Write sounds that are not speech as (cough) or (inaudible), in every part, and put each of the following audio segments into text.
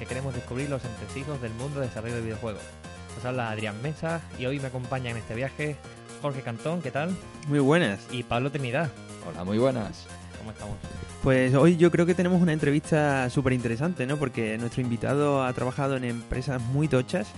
que queremos descubrir los entresijos del mundo de desarrollo de videojuegos. Os habla Adrián Mesa y hoy me acompaña en este viaje Jorge Cantón, ¿qué tal? Muy buenas. Y Pablo Trinidad, Hola, muy buenas. ¿cómo estamos? Pues hoy yo creo que tenemos una entrevista súper interesante, ¿no? Porque nuestro invitado ha trabajado en empresas muy tochas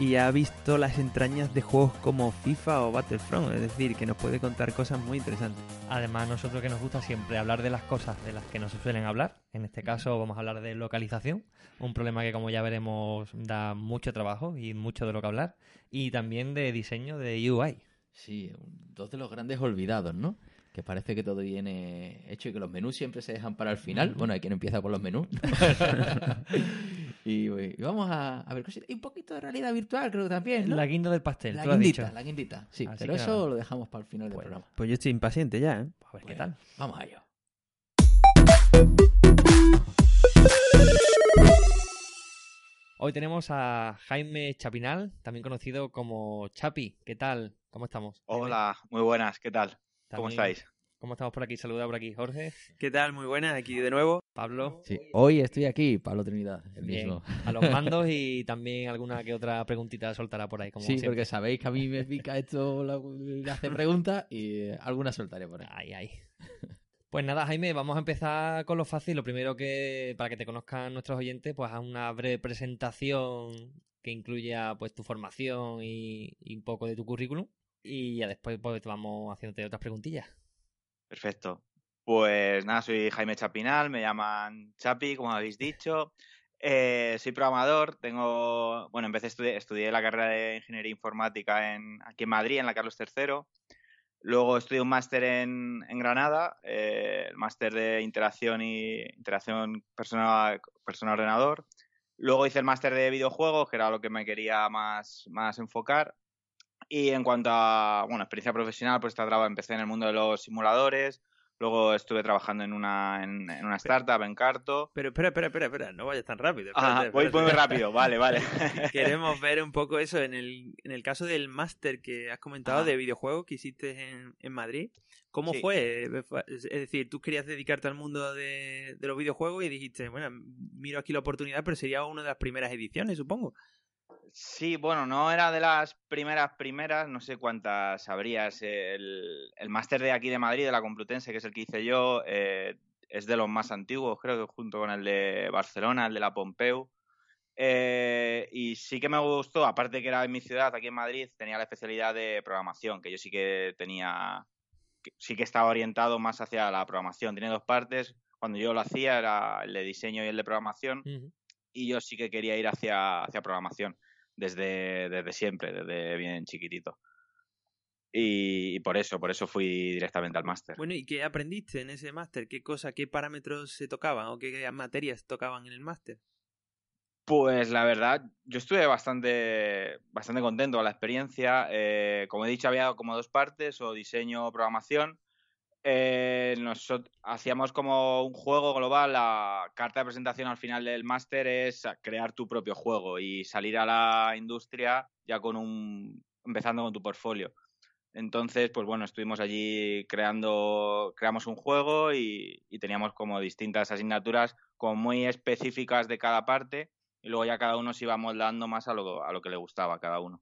y ha visto las entrañas de juegos como FIFA o Battlefront, es decir, que nos puede contar cosas muy interesantes. Además, nosotros que nos gusta siempre hablar de las cosas de las que no se suelen hablar. En este caso vamos a hablar de localización, un problema que como ya veremos da mucho trabajo y mucho de lo que hablar. Y también de diseño de UI. Sí, dos de los grandes olvidados, ¿no? Que parece que todo viene hecho y que los menús siempre se dejan para el final. Bueno, hay quien empieza por los menús. (laughs) y, y vamos a, a ver cositas. Y un poquito de realidad virtual, creo que también, ¿no? La guinda del pastel, La tú lo has guindita, dicho. la guindita. Sí, Así pero eso nada. lo dejamos para el final del programa. Pues yo estoy impaciente ya, ¿eh? A ver qué tal. Vamos a ello. Hoy tenemos a Jaime Chapinal, también conocido como Chapi. ¿Qué tal? ¿Cómo estamos? Hola, muy buenas, ¿qué tal? ¿Cómo estáis? ¿Cómo estamos por aquí? Saluda por aquí Jorge, ¿Qué tal? Muy buenas, aquí de nuevo. Pablo, Sí, hoy estoy aquí, Pablo Trinidad, el Bien. mismo. a los (laughs) mandos y también alguna que otra preguntita soltará por ahí. Como Sí, siempre. porque sabéis que a mí me pica esto, la, la hace preguntas y eh, alguna soltaré por ahí. Ahí, ahí. Pues nada, Jaime, vamos a empezar con lo fácil. Lo primero que, para que te conozcan nuestros oyentes, pues haz una breve presentación que incluya pues tu formación y, y un poco de tu currículum. Y ya después pues vamos haciéndote otras preguntillas. Perfecto. Pues nada, soy Jaime Chapinal, me llaman Chapi, como habéis dicho. Eh, soy programador, tengo, bueno, empecé a estudiar, estudié la carrera de Ingeniería Informática en, aquí en Madrid, en la Carlos III. Luego estudié un máster en, Granada, eh, el máster de interacción y interacción persona- persona-ordenador. Luego hice el máster de videojuegos, que era lo que me quería más, más enfocar. Y en cuanto a, bueno, experiencia profesional, pues esta traba- empecé en el mundo de los simuladores, luego estuve trabajando en una, en, en una startup, en Carto. Pero espera, espera, espera, espera, no vayas tan rápido. Espérate, voy muy rápido, vale, vale. (laughs) Queremos ver un poco eso en el, en el caso del máster que has comentado de videojuegos que hiciste en, en Madrid. ¿Cómo Sí. fue? Es decir, tú querías dedicarte al mundo de, de los videojuegos y dijiste, bueno, miro aquí la oportunidad, pero sería una de las primeras ediciones, supongo. Sí, bueno, no era de las primeras primeras, no sé cuántas sabrías. El, el máster de aquí de Madrid, de la Complutense, que es el que hice yo, eh, es de los más antiguos, creo que junto con el de Barcelona, el de la Pompeu. Eh, y sí que me gustó, aparte que era en mi ciudad, aquí en Madrid, tenía la especialidad de programación, que yo sí que tenía, sí que estaba orientado más hacia la programación. Tiene dos partes, cuando yo lo hacía era el de diseño y el de programación. Y yo sí que quería ir hacia, hacia programación desde, desde siempre, desde bien chiquitito. Y, y por eso, por eso fui directamente al máster. Bueno, ¿y qué aprendiste en ese máster? ¿Qué cosa, qué parámetros se tocaban o qué materias tocaban en el máster? Pues la verdad, yo estuve bastante, bastante contento con la experiencia. Eh, como he dicho, había como dos partes, o diseño o programación. Eh, nosotros hacíamos como un juego global. La carta de presentación al final del máster es crear tu propio juego y salir a la industria ya con un, empezando con tu portfolio. Entonces, pues bueno, estuvimos allí creando, creamos un juego y, teníamos como distintas asignaturas como muy específicas de cada parte y luego ya cada uno se iba moldando más a lo, a lo que le gustaba cada uno.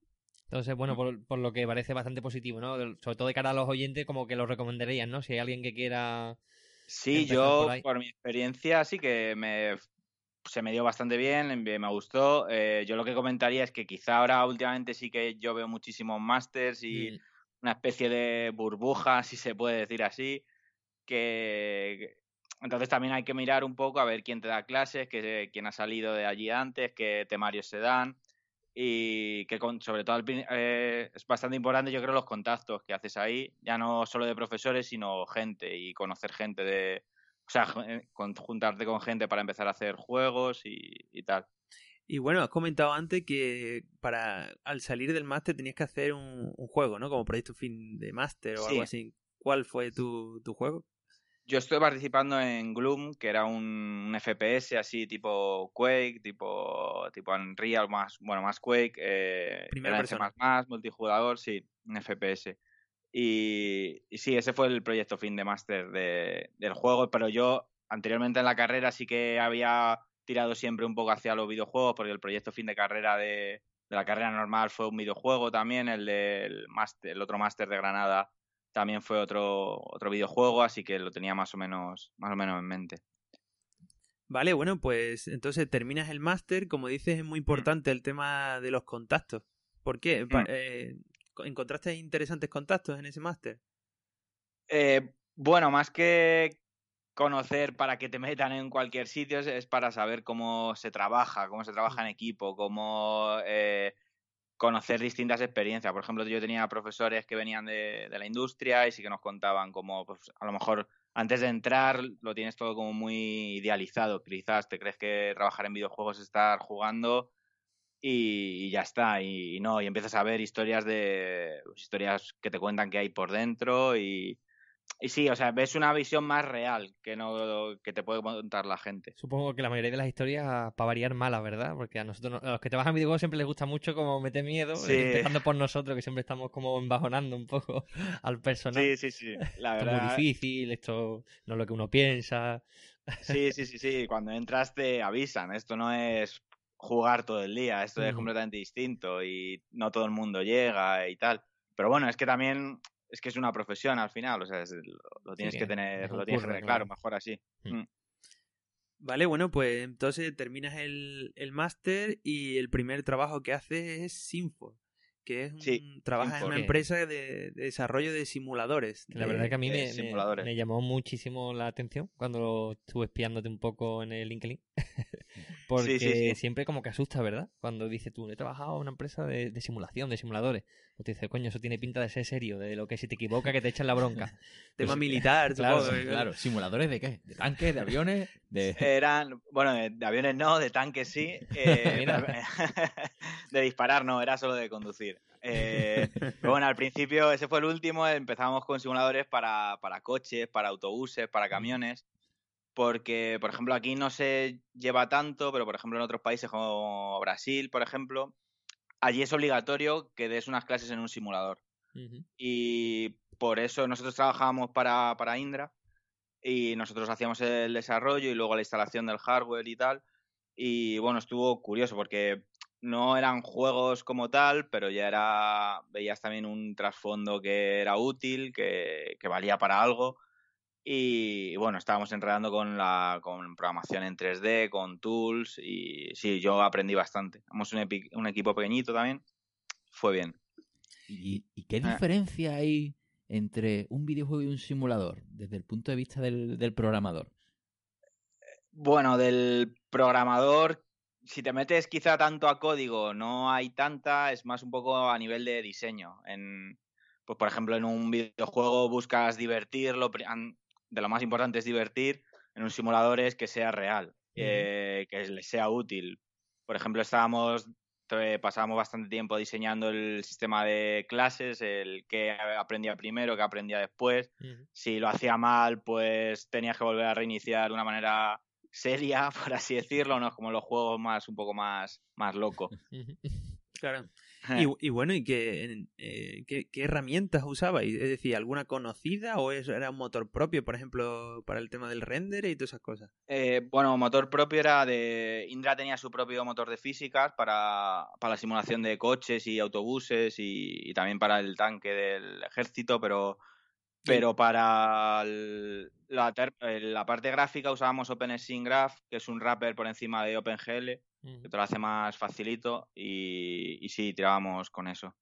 Entonces, bueno, por, por lo que parece bastante positivo, ¿no? Sobre todo de cara a los oyentes, como que lo recomendarían, ¿no? Si hay alguien que quiera... Sí, yo por mi experiencia sí que me se me dio bastante bien, me gustó. Eh, yo lo que comentaría es que quizá ahora últimamente sí que yo veo muchísimos másters y mm. una especie de burbuja, si se puede decir así, que entonces también hay que mirar un poco a ver quién te da clases, que, quién ha salido de allí antes, qué temarios se dan y que sobre todo eh, es bastante importante yo creo los contactos que haces ahí, ya no solo de profesores, sino gente y conocer gente de, o sea, eh, juntarte con gente para empezar a hacer juegos y, tal. Y bueno, has comentado antes que para al salir del máster tenías que hacer un, juego, ¿no? Como proyecto fin de máster o algo así. ¿Cuál fue tu, tu juego? Yo estoy participando en Gloom, que era un, FPS así tipo Quake, tipo tipo Unreal, más bueno más Quake, eh, persona. más multijugador, sí, un FPS. Y, sí, ese fue el proyecto fin de máster de, del juego, pero yo anteriormente en la carrera sí que había tirado siempre un poco hacia los videojuegos, porque el proyecto fin de carrera de, de la carrera normal fue un videojuego también, el del el otro máster de Granada también fue otro, otro videojuego, así que lo tenía más o menos, más o menos en mente. Vale, bueno, pues entonces terminas el máster, como dices, es muy mm. importante el tema de los contactos. ¿Por qué? Mm. Eh, ¿Encontraste interesantes contactos en ese máster? Eh, bueno, más que conocer para que te metan en cualquier sitio, es para saber cómo se trabaja, cómo se trabaja mm. en equipo, cómo eh, conocer distintas experiencias. Por ejemplo, yo tenía profesores que venían de, la industria y sí que nos contaban como, pues, a lo mejor antes de entrar lo tienes todo como muy idealizado. Quizás te crees que trabajar en videojuegos es estar jugando y, ya está. Y, no, y empiezas a ver historias de pues, historias que te cuentan que hay por dentro y, y sí, o sea, ves una visión más real que no que te puede contar la gente. Supongo que la mayoría de las historias, para variar, malas, ¿verdad? Porque a nosotros, a los que trabajan en videojuegos siempre les gusta mucho como meter miedo, empezando por nosotros, que siempre estamos como embajonando un poco (laughs) al personal. Sí, sí, sí. (laughs) La verdad... es muy difícil, esto no es lo que uno piensa. (laughs) Sí, sí, sí, sí. Cuando entras te avisan. Esto no es jugar todo el día, esto es completamente distinto y no todo el mundo llega y tal. Pero bueno, es que también es que es una profesión al final, o sea, lo, tienes que tener, lo tienes que tener claro, mejor así. Mm. Mm. Vale, bueno, pues entonces terminas el, el máster y el primer trabajo que haces es Sinfo que es un, trabaja en una empresa de, desarrollo de simuladores. La verdad es que a mí me, me, llamó muchísimo la atención cuando estuve espiándote un poco en el LinkedIn. (laughs) Porque siempre como que asusta, ¿verdad? Cuando dice tú, he trabajado en una empresa de, simulación, de simuladores. O te dice, coño, eso tiene pinta de ser serio, de lo que si te equivoca que te echan la bronca. (laughs) Tema pues, militar, (laughs) claro, claro. ¿Simuladores de qué? ¿De tanques, de aviones? De... (laughs) Eran, bueno, de, aviones no, de tanques sí. Eh, de disparar no, era solo de conducir. Eh, pero bueno, al principio, ese fue el último, empezamos con simuladores para, para coches, para autobuses, para camiones porque, por ejemplo, aquí no se lleva tanto, pero por ejemplo en otros países como Brasil, por ejemplo, allí es obligatorio que des unas clases en un simulador. Y por eso nosotros trabajábamos para, para Indra y nosotros hacíamos el desarrollo y luego la instalación del hardware y tal. Y bueno, estuvo curioso porque no eran juegos como tal, pero ya era, veías también un trasfondo que era útil, que, que valía para algo y bueno, estábamos enredando con la con programación en 3D, con tools y sí, yo aprendí bastante. Somos un, un equipo pequeñito también, fue bien. ¿Y, qué ah. diferencia hay entre un videojuego y un simulador desde el punto de vista del, del programador? Bueno, del programador, si te metes quizá tanto a código, no hay tanta, es más un poco a nivel de diseño. En, pues por ejemplo, en un videojuego buscas divertirlo, de lo más importante es divertir, en un simulador es que sea real, que le sea útil. Por ejemplo, estábamos pasábamos bastante tiempo diseñando el sistema de clases, el que aprendía primero, que aprendía después. Si lo hacía mal, pues tenías que volver a reiniciar de una manera seria, (laughs) por así decirlo, no como los juegos más un poco más, más locos. (laughs) Claro. Y, bueno, ¿y qué, eh, qué, herramientas usabais? Es decir, ¿alguna conocida o eso era un motor propio, por ejemplo, para el tema del render y todas esas cosas? Eh, bueno, motor propio era de... Indra tenía su propio motor de físicas para, para la simulación de coches y autobuses y, también para el tanque del ejército, pero Pero para el- la, ter- eh, la parte gráfica usábamos OpenScene Graph, que es un wrapper por encima de OpenGL, Que te lo hace más facilito y, y sí, tirábamos con eso.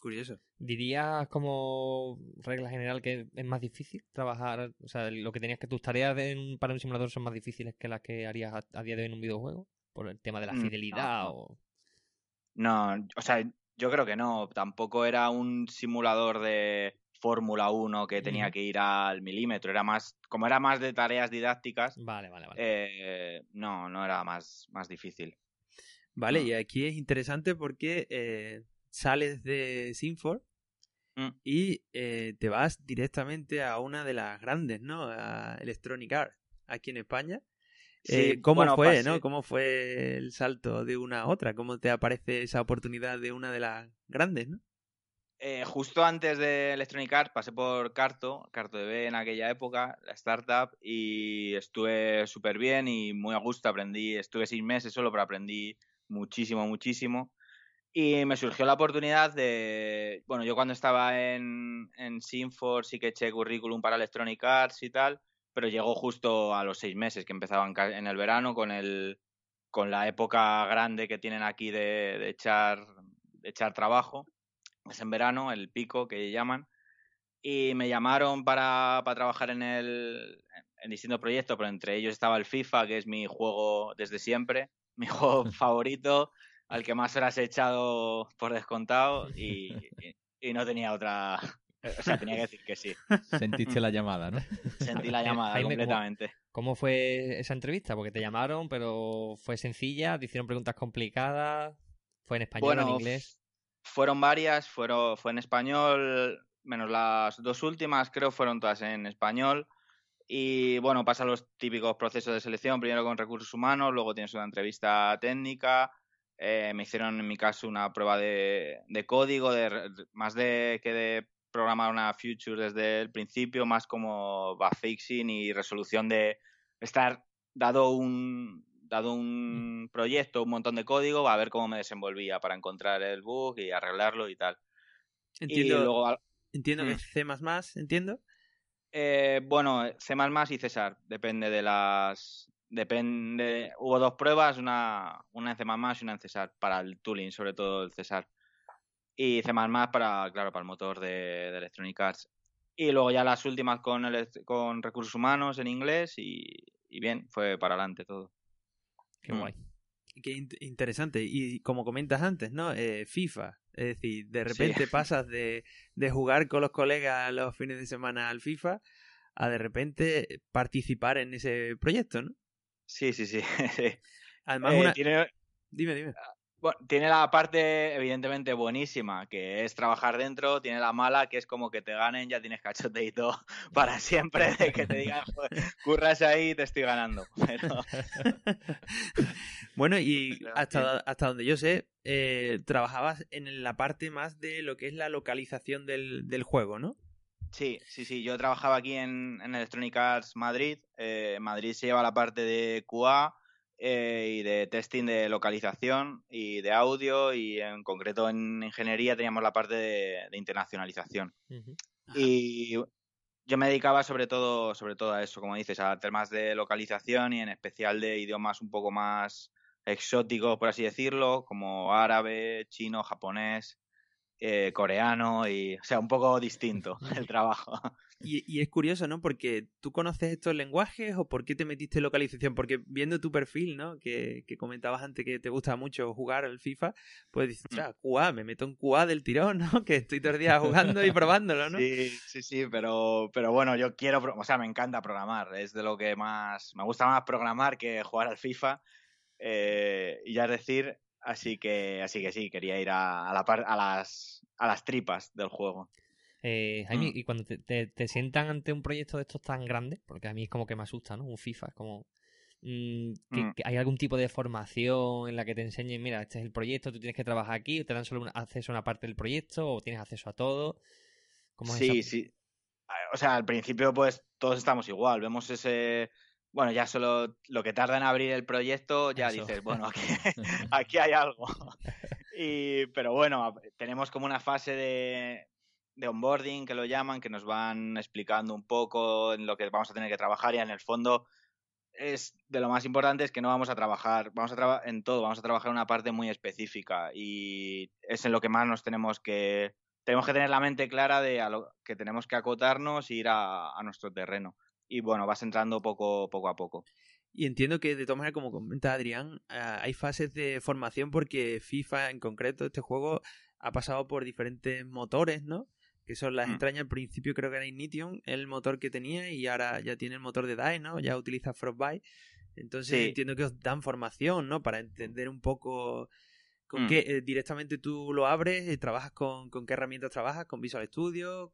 Curioso. ¿Dirías como regla general que es más difícil trabajar? O sea, lo que tenías que tus tareas de un- para un simulador son más difíciles que las que harías a, a día de hoy en un videojuego? Por el tema de la Mm, no, fidelidad no. o... No, o sea, yo creo que no. Tampoco era un simulador de Fórmula 1 que tenía que ir al milímetro. Era más, como era más de tareas didácticas, Vale, vale, vale. eh, no, no era más, más difícil. Vale, y aquí es interesante porque eh, sales de Sinfor Mm. y eh, te vas directamente a una de las grandes, ¿no? A Electronic Arts, aquí en España. Sí, ¿Cómo bueno, fue, pasé- no? ¿Cómo fue el salto de una a otra? ¿Cómo te aparece esa oportunidad de una de las grandes, no? Eh, justo antes de Electronic Arts pasé por Carto, Carto DB en aquella época, la startup, y estuve súper bien y muy a gusto. Aprendí, estuve seis meses solo, pero aprendí muchísimo, muchísimo. Y me surgió la oportunidad de. Bueno, yo cuando estaba en, en Sinfor sí que eché currículum para Electronic Arts y tal, pero llegó justo a los seis meses que empezaban en el verano con el con la época grande que tienen aquí de, de echar de echar trabajo. Es en verano, el pico que llaman. Y me llamaron para, para trabajar en el en distintos proyectos, pero entre ellos estaba el FIFA, que es mi juego desde siempre, (laughs) mi juego (laughs) favorito, al que más horas he echado por descontado y, (laughs) y- y no tenía otra. O sea, tenía que decir que sí. Sentiste la llamada, ¿no? Sentí la llamada Jaime, ¿cómo- completamente. ¿Cómo fue esa entrevista? Porque te llamaron, pero fue sencilla, te hicieron preguntas complicadas, fue en español, en inglés. Fueron varias, fueron, fue en español, menos las dos últimas, creo fueron todas en español. Y bueno, pasan los típicos procesos de selección, primero con recursos humanos, luego tienes una entrevista técnica. eh, me hicieron en mi caso una prueba de, de código, de, más de que de programar una future desde el principio, más como bug fixing y resolución de estar dado un dado un proyecto, un montón de código, a ver cómo me desenvolvía para encontrar el bug y arreglarlo y tal. Entiendo, Y luego, entiendo que Mm. C++, entiendo. eh, bueno, C++ y César, depende de las... Depende, hubo dos pruebas, una, una en C++ y una en César, para el tooling, sobre todo el César. Y C++ para, claro, para el motor de, de Electronic Arts. Y luego ya las últimas con, el, con recursos humanos en inglés y, y bien, fue para adelante todo. Qué Mm. guay. Qué int- interesante. Y como comentas antes, ¿no? Eh, FIFA. Es decir, de Sí. repente (laughs) pasas de, de jugar con los colegas los fines de semana al FIFA a de repente participar en ese proyecto, ¿no? Sí, sí, sí. sí. (laughs) Además, Eh, una... tiene, Dime, dime. Bueno, tiene la parte evidentemente buenísima, que es trabajar dentro, tiene la mala, que es como que te ganen, ya tienes cachoteito (laughs) para siempre, de que te digan, "Joder, curras ahí, te estoy ganando. (laughs) Pero (laughs) Bueno, y hasta, hasta donde yo sé, eh, trabajabas en la parte más de lo que es la localización del, del juego, ¿no? sí, sí, sí, yo trabajaba aquí en, en Electronic Arts Madrid, eh, Madrid se lleva la parte de QA eh, y de testing de localización y de audio y en concreto en ingeniería teníamos la parte de- de internacionalización. Y yo me dedicaba sobre todo, sobre todo a eso, como dices, a temas de localización y en especial de idiomas un poco más exóticos, por así decirlo, como árabe, chino, japonés, eh, coreano y, o sea, un poco distinto (laughs) el trabajo. Y, y es curioso, ¿no? Porque tú conoces estos lenguajes o por qué te metiste en localización. Porque viendo tu perfil, ¿no? Que, que comentabas antes que te gusta mucho jugar al FIFA, pues dices, Mm. "Ostras, QA, me meto en QA del tirón, ¿no? (laughs) Que estoy todo el día jugando y probándolo, ¿no? Sí, sí, sí, pero, pero bueno, yo quiero, o sea, me encanta programar, es de lo que más, me gusta más programar que jugar al FIFA, eh, y ya es decir, así que, así que sí, quería ir a, a la par- a las, a las tripas del juego. Eh, Jaime, Mm. y cuando te, te- te sientan ante un proyecto de estos tan grandes, porque a mí es como que me asusta, ¿no? Un FIFA, es como... mm, que- Mm. que ¿Hay algún tipo de formación en la que te enseñen, mira, este es el proyecto, tú tienes que trabajar aquí, o te dan solo un- acceso a una parte del proyecto, o tienes acceso a todo? ¿Cómo es Sí, esa- sí. O sea, al principio pues todos estamos igual, vemos ese, bueno, ya solo lo que tarda en abrir el proyecto, ya Eso. dices, bueno, aquí, (laughs) aquí hay algo. (laughs) Y, pero bueno, tenemos como una fase de, de onboarding, que lo llaman, que nos van explicando un poco en lo que vamos a tener que trabajar y en el fondo es de lo más importante es que no vamos a trabajar, vamos a trabajar en todo, vamos a trabajar en una parte muy específica y es en lo que más nos tenemos que tenemos que tener la mente clara de a lo que tenemos que acotarnos e ir a, a nuestro terreno. Y bueno, vas entrando poco, poco a poco. Y entiendo que de todas maneras, como comenta Adrián, ah, hay fases de formación porque FIFA en concreto, este juego, ha pasado por diferentes motores, ¿no? Que son las Mm. entrañas. Al principio creo que era Ignition, el motor que tenía, y ahora ya tiene el motor de DICE, ¿no? Ya utiliza Frostbite. Entonces Sí. entiendo que os dan formación, ¿no? Para entender un poco con Mm. qué eh, directamente tú lo abres, y trabajas con, con qué herramientas trabajas, con Visual Studio.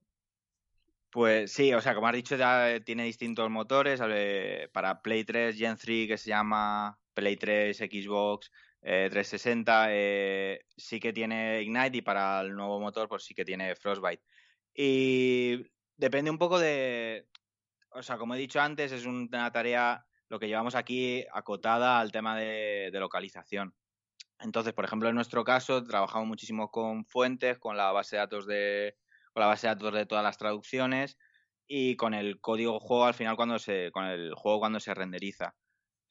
Pues sí, o sea, como has dicho, ya eh, tiene distintos motores. eh, para Play 3, Gen 3, que se llama Play 3, Xbox eh, 360, eh, sí que tiene Ignite y para el nuevo motor, pues sí que tiene Frostbite. Y depende un poco de. O sea, como he dicho antes, es una tarea, lo que llevamos aquí, acotada al tema de, de localización. Entonces, por ejemplo, en nuestro caso, trabajamos muchísimo con fuentes, con la base de datos de, con la base de datos de todas las traducciones y con el código juego al final cuando se, con el juego cuando se renderiza.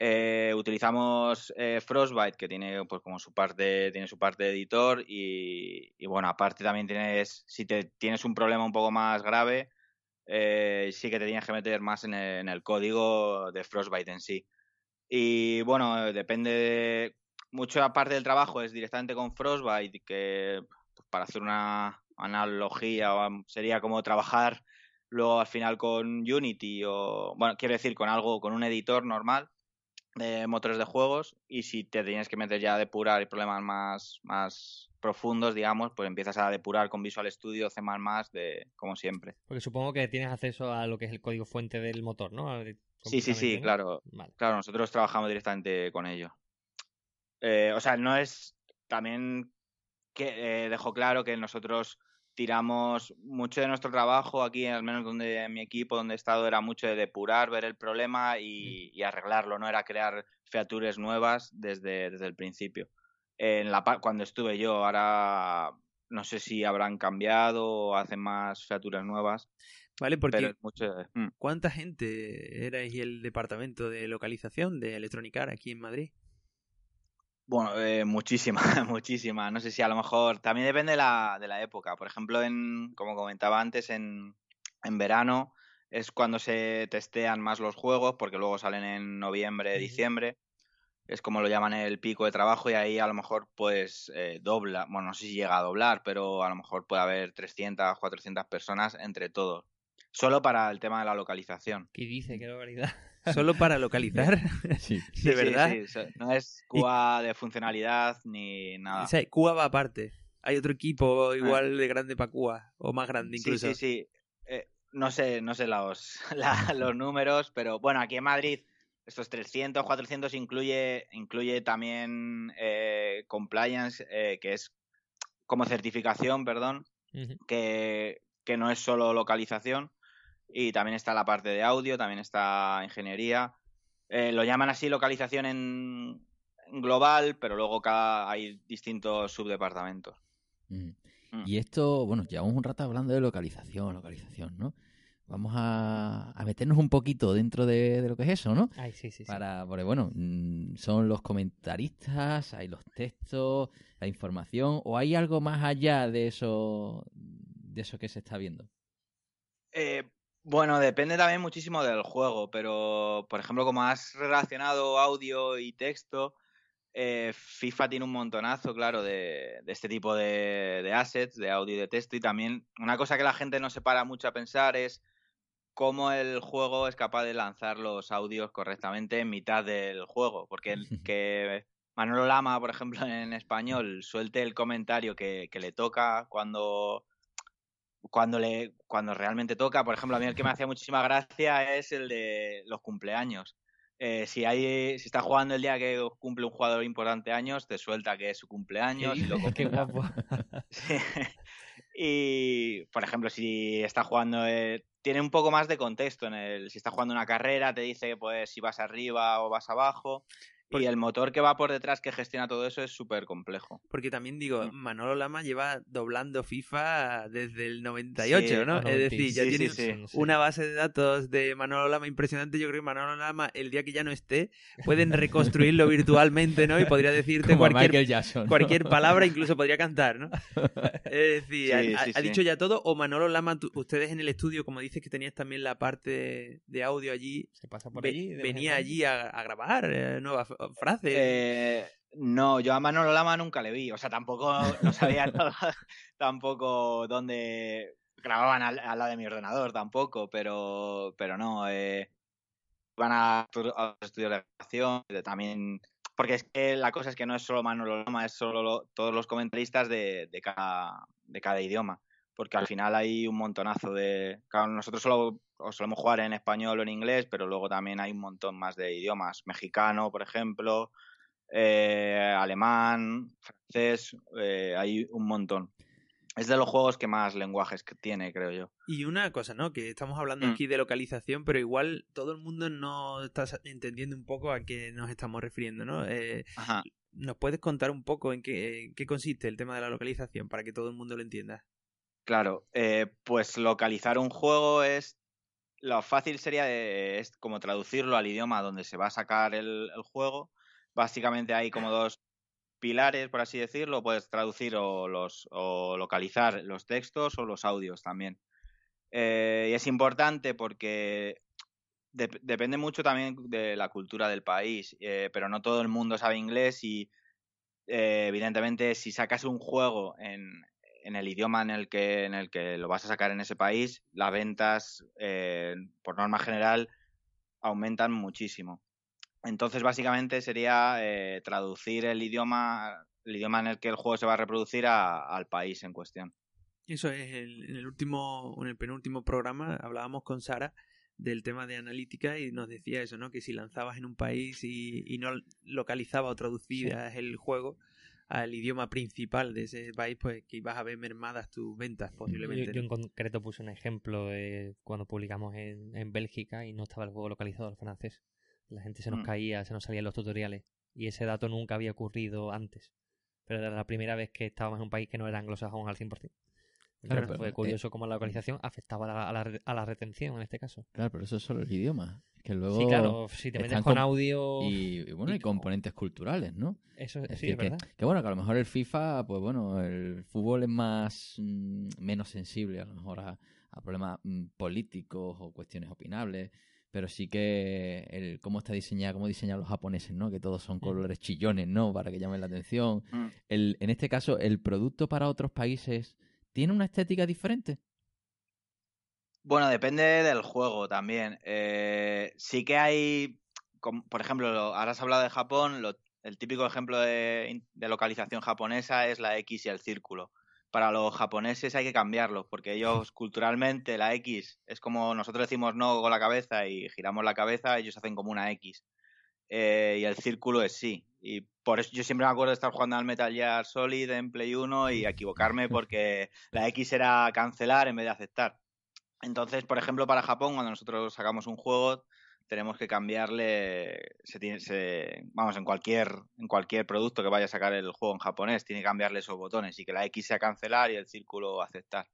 Eh, utilizamos eh, Frostbite, que tiene pues como su parte, tiene su parte de editor, y, bueno, aparte también tienes, si te tienes un problema un poco más grave, eh, sí que te tienes que meter más en el, en el, código de Frostbite en sí. Y bueno, depende de, mucho aparte del trabajo es directamente con Frostbite, que pues, para hacer una analogía sería como trabajar luego al final con Unity o, bueno, quiero decir, con algo, con un editor normal de motores de juegos y si te tienes que meter ya a depurar problemas más, más profundos, digamos, pues empiezas a depurar con Visual Studio, C++, de, como siempre. Porque supongo que tienes acceso a lo que es el código fuente del motor, ¿no? Sí, sí, sí, ¿no? claro. Vale. Claro, nosotros trabajamos directamente con ello. Eh, o sea, no es también que eh, dejo claro que nosotros tiramos mucho de nuestro trabajo aquí, al menos donde en mi equipo, donde he estado, era mucho de depurar, ver el problema y, y arreglarlo, no era crear features nuevas desde, desde el principio. En la, cuando estuve yo, ahora no sé si habrán cambiado o hacen más features nuevas. Vale, porque pero mucho de... mm. ¿cuánta gente erais el departamento de localización de Electronic Arts aquí en Madrid? Bueno, eh, muchísima, (laughs) muchísima. No sé si a lo mejor también depende de la, de la época. Por ejemplo, en, como comentaba antes, en, en verano es cuando se testean más los juegos, porque luego salen en noviembre, diciembre. Es como lo llaman el pico de trabajo y ahí a lo mejor pues eh, dobla, bueno, no sé si llega a doblar, pero a lo mejor puede haber 300, 400 personas entre todos. Solo para el tema de la localización. ¿Qué dice? Qué barbaridad. Solo para localizar. (laughs) Sí. (laughs) ¿De verdad? Sí, sí, no es QA de funcionalidad ni nada. O sea, Cuba va aparte. Hay otro equipo igual de grande para Cuba, o más grande Ah. Sí, incluso. sí, sí. Eh, no sé, no sé los, (laughs) la- los números, pero bueno, aquí en Madrid estos 300, 400 incluye, incluye también eh, compliance, eh, que es como certificación, perdón, que, que no es solo localización. Y también está la parte de audio, también está ingeniería. Eh, lo llaman así localización en, en global, pero luego cada, hay distintos subdepartamentos. Mm. Mm. Y esto, bueno, llevamos un rato hablando de localización, localización, ¿no? Vamos a, a meternos un poquito dentro de, de lo que es eso, ¿no? Ay, sí, sí, sí. Para, porque bueno, mm, son los comentaristas, hay los textos, la información, o hay algo más allá de eso, de eso que se está viendo. Eh, bueno, depende también muchísimo del juego, pero por ejemplo, como has relacionado audio y texto, eh, FIFA tiene un montonazo, claro, de, de este tipo de, de assets, de audio y de texto, y también una cosa que la gente no se para mucho a pensar es cómo el juego es capaz de lanzar los audios correctamente en mitad del juego, porque el- (laughs) que Manolo Lama, por ejemplo, en español, suelte el comentario que, que le toca cuando cuando le cuando realmente toca. Por ejemplo, a mí el que me hacía muchísima gracia es el de los cumpleaños. Eh, si hay si está jugando el día que cumple un jugador importante años, te suelta que es su cumpleaños y lo (laughs) Qué guapo. (laughs) Sí. Y, por ejemplo, si está jugando, eh, tiene un poco más de contexto en el, si está jugando una carrera, te dice pues si vas arriba o vas abajo. Y el motor que va por detrás que gestiona todo eso es súper complejo. Porque también digo, Mm. Manolo Lama lleva doblando FIFA desde el 98, Sí, ¿no? Es 90, decir, ya sí, tiene sí, sí. una base de datos de Manolo Lama impresionante. Yo creo que Manolo Lama, el día que ya no esté, pueden reconstruirlo (laughs) virtualmente, ¿no? Y podría decirte Como cualquier, Michael Jackson. ¿no? cualquier palabra, incluso podría cantar, ¿no? (laughs) Es decir, Sí, ha, sí, ha- ha sí. dicho ya todo. O Manolo Lama, tú- ustedes en el estudio, como dices que tenías también la parte de audio allí, Se pasa por ve- allí. venía allí a, a grabar eh, nuevas (laughs) frases. Eh, no, yo a Manolo Lama nunca le vi. O sea, tampoco (laughs) no sabía nada, tampoco dónde grababan al, al lado de mi ordenador, tampoco, pero, pero no. Eh, van a, a los estudios de grabación, también. Porque es que la cosa es que no es solo Manolo Lama, es solo lo- todos los comentaristas de, de, cada, de cada idioma. Porque al final hay un montonazo de. Claro, nosotros solo solemos jugar en español o en inglés, pero luego también hay un montón más de idiomas. Mexicano, por ejemplo, eh, alemán, francés, eh, hay un montón. Es de los juegos que más lenguajes que tiene, creo yo. Y una cosa, ¿no? Que estamos hablando Mm. aquí de localización, pero igual todo el mundo no está entendiendo un poco a qué nos estamos refiriendo, ¿no? Eh, Ajá. ¿Nos puedes contar un poco en qué, en qué consiste el tema de la localización para que todo el mundo lo entienda? Claro, eh, pues localizar un juego es. Lo fácil sería de- es como traducirlo al idioma donde se va a sacar el, juego. Básicamente hay como dos pilares, por así decirlo. Puedes traducir o, los, o localizar los textos o los audios también. Eh, y es importante porque dep- depende mucho también de la cultura del país, eh, pero no todo el mundo sabe inglés y eh, evidentemente si sacas un juego en, en el idioma en el que en el que lo vas a sacar en ese país, las ventas eh, por norma general aumentan muchísimo. Entonces básicamente sería eh, traducir el idioma el idioma en el que el juego se va a reproducir a- al país en cuestión. Eso es, el- en el último, en el penúltimo programa hablábamos con Sara del tema de analítica y nos decía eso, ¿no? Que si lanzabas en un país y, y no localizabas o traducías el juego al idioma principal de ese país, pues que ibas a ver mermadas tus ventas Yo, posiblemente. yo ¿no? en concreto puse un ejemplo de cuando publicamos en, en Bélgica y no estaba el juego localizado al francés. La gente se nos Mm. caía, se nos salían los tutoriales. Y ese dato nunca había ocurrido antes. Pero era la primera vez que estábamos en un país que no era anglosajón al 100%. Claro, fue eh, curioso cómo la localización afectaba a la, a la re- a la retención en este caso. Claro, pero eso es solo el idioma. Que luego Sí, claro, si te metes con audio... Y, y bueno, y- y componentes culturales, ¿no? Eso Es sí, decir, es que, verdad. que bueno, que a lo mejor el FIFA, pues bueno, el fútbol es más mm, menos sensible a lo mejor a, a problemas mm, políticos o cuestiones opinables, pero sí que el cómo está diseñado, cómo diseñan los japoneses, ¿no? Que todos son colores chillones, ¿no? Para que llamen la atención. Mm. El, en este caso, el producto para otros países tiene una estética diferente. Bueno, depende del juego también. Eh, sí que hay, com- por ejemplo, lo- ahora has hablado de Japón, lo- el típico ejemplo de localización japonesa es la X y el círculo. Para los japoneses hay que cambiarlo, porque (laughs) ellos culturalmente la X es como nosotros decimos no con la cabeza y giramos la cabeza, ellos hacen como una X. Eh, y el círculo es sí. Y por eso yo siempre me acuerdo de estar jugando al Metal Gear Solid en Play 1 y equivocarme (laughs) porque la X era cancelar en vez de aceptar. Entonces, por ejemplo, para Japón, cuando nosotros sacamos un juego, tenemos que cambiarle, se tiene, se, vamos, en cualquier, en cualquier producto que vaya a sacar el juego en japonés, tiene que cambiarle esos botones y que la X sea cancelar y el círculo aceptar.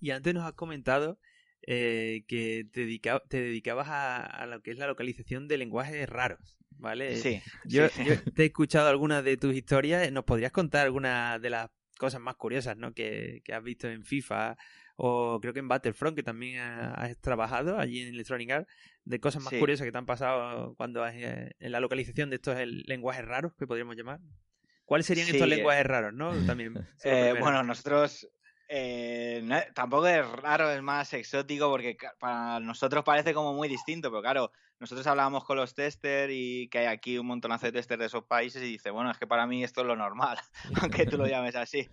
Y antes nos has comentado eh, que te, dedica- te dedicabas a, a lo que es la localización de lenguajes raros, ¿vale? Sí, Yo, sí. yo (laughs) te he escuchado algunas de tus historias. ¿Nos podrías contar algunas de las cosas más curiosas ¿no? que, que has visto en FIFA o creo que en Battlefront, que también ha- has trabajado allí en Electronic Arts, de cosas más Sí. curiosas que te han pasado cuando has, eh, en la localización de estos lenguajes raros que podríamos llamar? ¿Cuáles serían Sí, estos eh, lenguajes raros, no? También. (laughs) Eh, bueno, nosotros eh, no- tampoco es raro, es más exótico porque para nosotros parece como muy distinto, pero claro, nosotros hablábamos con los testers y que hay aquí un montonazo de testers de esos países y dice, bueno, es que para mí esto es lo normal, (laughs) aunque tú lo (laughs) llames así.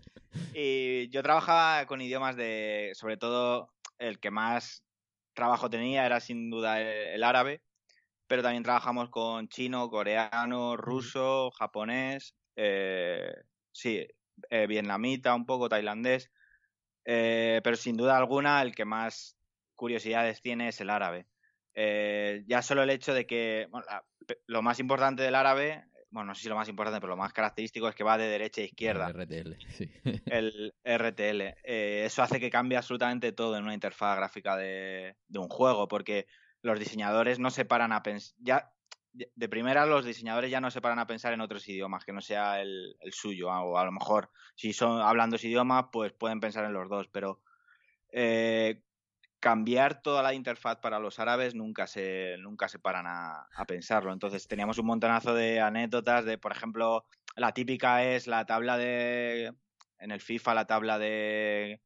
Y yo trabajaba con idiomas de, sobre todo, el que más trabajo tenía era sin duda el, el árabe, pero también trabajamos con chino, coreano, ruso, japonés, eh, sí, eh, vietnamita, un poco tailandés, eh, pero sin duda alguna el que más curiosidades tiene es el árabe. Eh, ya solo el hecho de que bueno, la, lo más importante del árabe, bueno, no sé si lo más importante, pero lo más característico es que va de derecha a izquierda. El RTL, (laughs) sí. El RTL. Eh, eso hace que cambie absolutamente todo en una interfaz gráfica de, de un juego, porque los diseñadores no se paran a pensar. Ya, de primera, los diseñadores ya no se paran a pensar en otros idiomas que no sea el, suyo. Ah, o a lo mejor, si son hablando ese idioma, pues pueden pensar en los dos. Pero eh, cambiar toda la interfaz para los árabes nunca se, nunca se paran a, a, pensarlo. Entonces teníamos un montonazo de anécdotas de, por ejemplo, la típica es la tabla de... En el FIFA la tabla de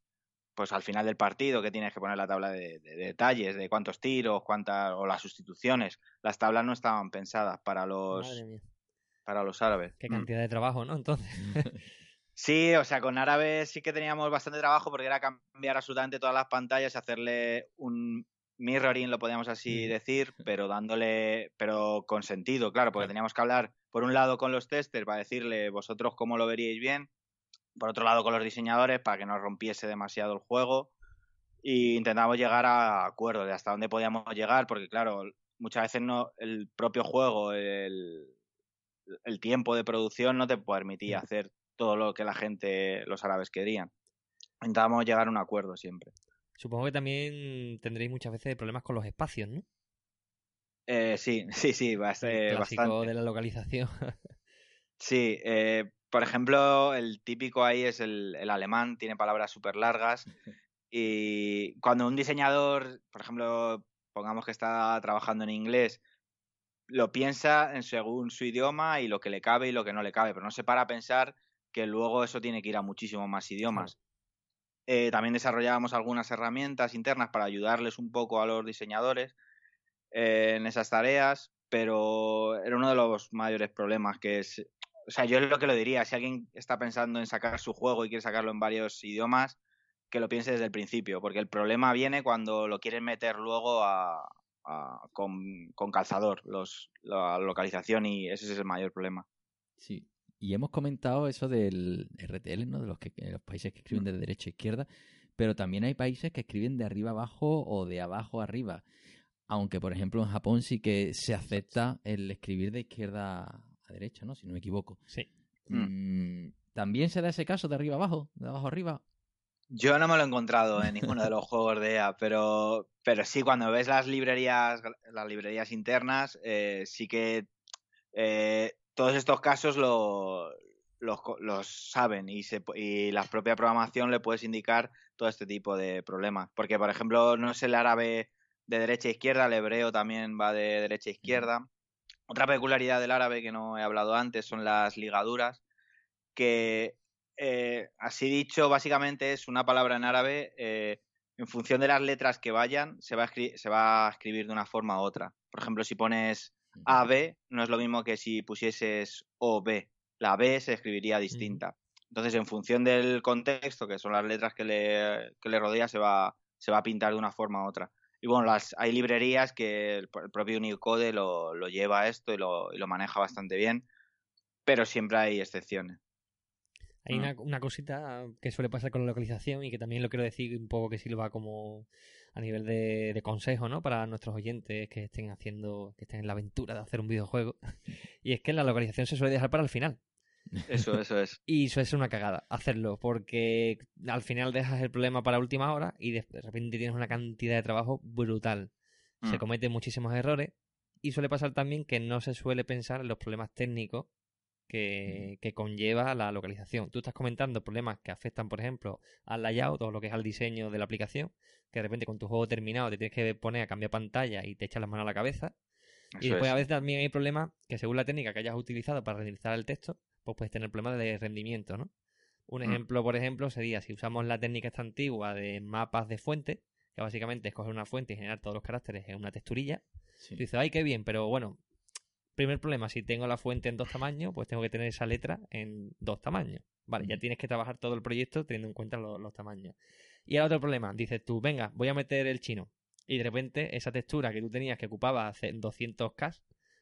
pues al final del partido que tienes que poner la tabla de, de, de, detalles de cuántos tiros, cuántas o las sustituciones. Las tablas no estaban pensadas para los para los árabes. Qué cantidad mm. de trabajo, ¿no? Entonces. (laughs) sí, o sea, con árabes sí que teníamos bastante trabajo porque era cambiar absolutamente todas las pantallas, hacerle un mirroring, lo podríamos así mm. decir, pero dándole, pero con sentido, claro, porque teníamos que hablar por un lado con los testers para decirle vosotros cómo lo veríais bien por otro lado con los diseñadores para que no rompiese demasiado el juego. Y intentamos llegar a acuerdos de hasta dónde podíamos llegar porque claro muchas veces no el propio juego el, el tiempo de producción no te permitía hacer todo lo que la gente los árabes querían. Intentábamos llegar a un acuerdo siempre. Supongo que también tendréis muchas veces problemas con los espacios no eh, sí (laughs) sí sí va a ser bastante. de la localización. (laughs) Sí eh, por ejemplo, el típico ahí es el, el alemán, tiene palabras súper largas. (laughs) Y cuando un diseñador, por ejemplo, pongamos que está trabajando en inglés, lo piensa en según su idioma y lo que le cabe y lo que no le cabe, pero no se para a pensar que luego eso tiene que ir a muchísimos más idiomas. Eh, también desarrollábamos algunas herramientas internas para ayudarles un poco a los diseñadores eh, en esas tareas, pero era uno de los mayores problemas que es o sea, yo es lo que lo diría, si alguien está pensando en sacar su juego y quiere sacarlo en varios idiomas, que lo piense desde el principio, porque el problema viene cuando lo quieren meter luego a, a, con, con, calzador, los, la localización, y ese es el mayor problema. Sí, y hemos comentado eso del RTL, ¿no? De los, que, los países que escriben de derecha a izquierda, pero también hay países que escriben de arriba abajo o de abajo arriba. Aunque, por ejemplo, en Japón sí que se acepta el escribir de izquierda derecha, ¿no? Si no me equivoco. Sí. Mm, ¿También se da ese caso de arriba abajo, de abajo arriba? Yo no me lo he encontrado en ninguno de los (laughs) juegos de EA, pero, pero sí, cuando ves las librerías, las librerías internas, eh, sí que eh, todos estos casos lo, los, los saben y, se, y la propia programación le puedes indicar todo este tipo de problemas. Porque, por ejemplo, no es el árabe de derecha a izquierda, el hebreo también va de derecha a izquierda. Otra peculiaridad del árabe que no he hablado antes son las ligaduras, que eh, así dicho, básicamente es una palabra en árabe, eh, en función de las letras que vayan, se va, a se va a escribir de una forma u otra. Por ejemplo, si pones AB, no es lo mismo que si pusieses OB. La B se escribiría distinta. Entonces, en función del contexto, que son las letras que le, que le rodea, se va, se va a pintar de una forma u otra. Y bueno, las, hay librerías que el, el propio Unicode lo, lo lleva a esto y lo, y lo, maneja bastante bien, pero siempre hay excepciones. Hay mm. una, una, cosita que suele pasar con la localización y que también lo quiero decir un poco que sirva como a nivel de, de consejo, ¿no? Para nuestros oyentes que estén haciendo, que estén en la aventura de hacer un videojuego. (laughs) y es que la localización se suele dejar para el final. Eso, eso es. (laughs) y eso es una cagada, hacerlo, porque al final dejas el problema para última hora y de repente tienes una cantidad de trabajo brutal. Mm. Se cometen muchísimos errores y suele pasar también que no se suele pensar en los problemas técnicos que, que, conlleva la localización. Tú estás comentando problemas que afectan, por ejemplo, al layout o lo que es al diseño de la aplicación, que de repente con tu juego terminado te tienes que poner a cambiar pantalla y te echas las manos a la cabeza. Eso y después es. a veces también hay problemas que según la técnica que hayas utilizado para renderizar el texto, pues puedes tener problemas de rendimiento, ¿no? Un mm. ejemplo, por ejemplo, sería si usamos la técnica esta antigua de mapas de fuente, que básicamente es coger una fuente y generar todos los caracteres en una texturilla. Sí. Tú dices, ay, qué bien, pero bueno, primer problema, si tengo la fuente en dos tamaños, pues tengo que tener esa letra en dos tamaños. Vale, ya mm. tienes que trabajar todo el proyecto teniendo en cuenta los, los tamaños. Y el otro problema, dices tú, venga, voy a meter el chino. Y de repente esa textura que tú tenías que ocupaba hace 200K,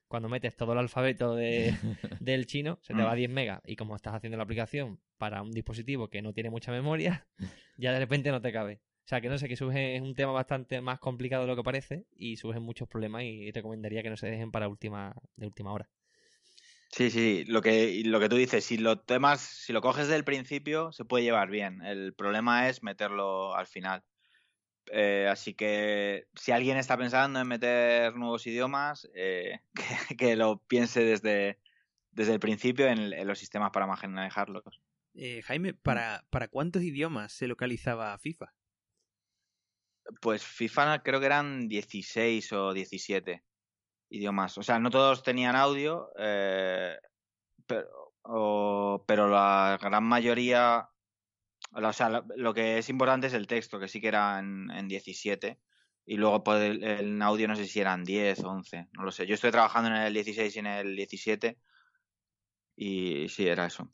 cuando metes todo el alfabeto de, (laughs) del chino, se te va a 10 megas. Y como estás haciendo la aplicación para un dispositivo que no tiene mucha memoria, (laughs) ya de repente no te cabe. O sea, que no sé, que surge es un tema bastante más complicado de lo que parece y surgen muchos problemas y recomendaría que no se dejen para última, de última hora. Sí, sí, lo que, lo que tú dices, si lo temas, si lo coges del principio, se puede llevar bien. El problema es meterlo al final. Eh, así que si alguien está pensando en meter nuevos idiomas, eh, (laughs) que, lo piense desde, desde el principio en, los sistemas para manejarlos. Eh, Jaime, ¿para, ¿para cuántos idiomas se localizaba FIFA? Pues FIFA creo que eran 16 o 17 idiomas. O sea, no todos tenían audio, pero, pero la gran mayoría o sea, lo que es importante es el texto, que sí que era en, 17. Y luego pues, el, audio no sé si eran 10 o 11, no lo sé. Yo estoy trabajando en el 16 y en el 17. Y sí, era eso.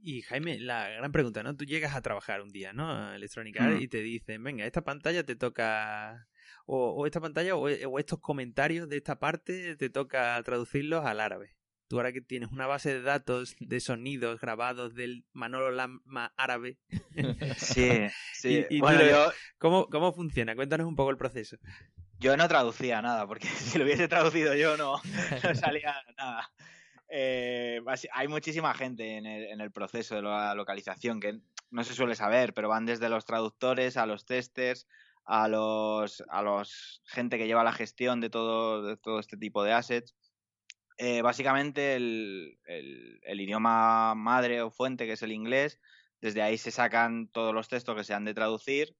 Y Jaime, la gran pregunta, ¿no? Tú llegas a trabajar un día, ¿no? Electronic Arts mm. y te dicen, venga, esta pantalla te toca... O, esta pantalla o, o estos comentarios de esta parte te toca traducirlos al árabe tú ahora que tienes una base de datos de sonidos grabados del Manolo Lama árabe. Sí, (laughs) sí. bueno, yo... ¿cómo, ¿Cómo funciona? Cuéntanos un poco el proceso. Yo no traducía nada, porque (laughs) si lo hubiese traducido yo no, no salía nada. Eh, hay muchísima gente en el, en el, proceso de la localización que no se suele saber, pero van desde los traductores a los testers, a los, a los gente que lleva la gestión de todo, de todo este tipo de assets. Eh, básicamente el, idioma madre o fuente, que es el inglés, desde ahí se sacan todos los textos que se han de traducir,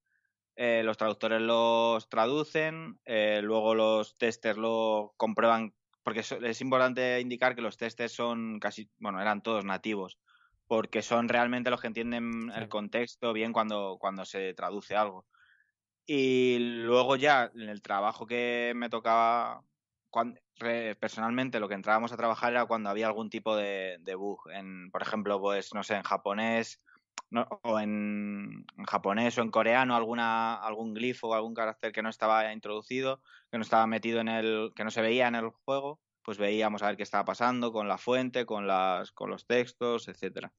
eh, los traductores los traducen, eh, luego los testers lo comprueban, porque es importante indicar que los testers son casi, bueno, eran todos nativos, porque son realmente los que entienden el contexto bien cuando, cuando se traduce algo. Y luego ya en el trabajo que me tocaba personalmente lo que entrábamos a trabajar era cuando había algún tipo de, bug. En, por ejemplo, pues, no sé, en japonés o en, japonés o en coreano alguna, algún glifo o algún carácter que no estaba introducido, que no estaba metido en el, que no se veía en el juego, pues veíamos a ver qué estaba pasando con la fuente, con las, con los textos, etcétera.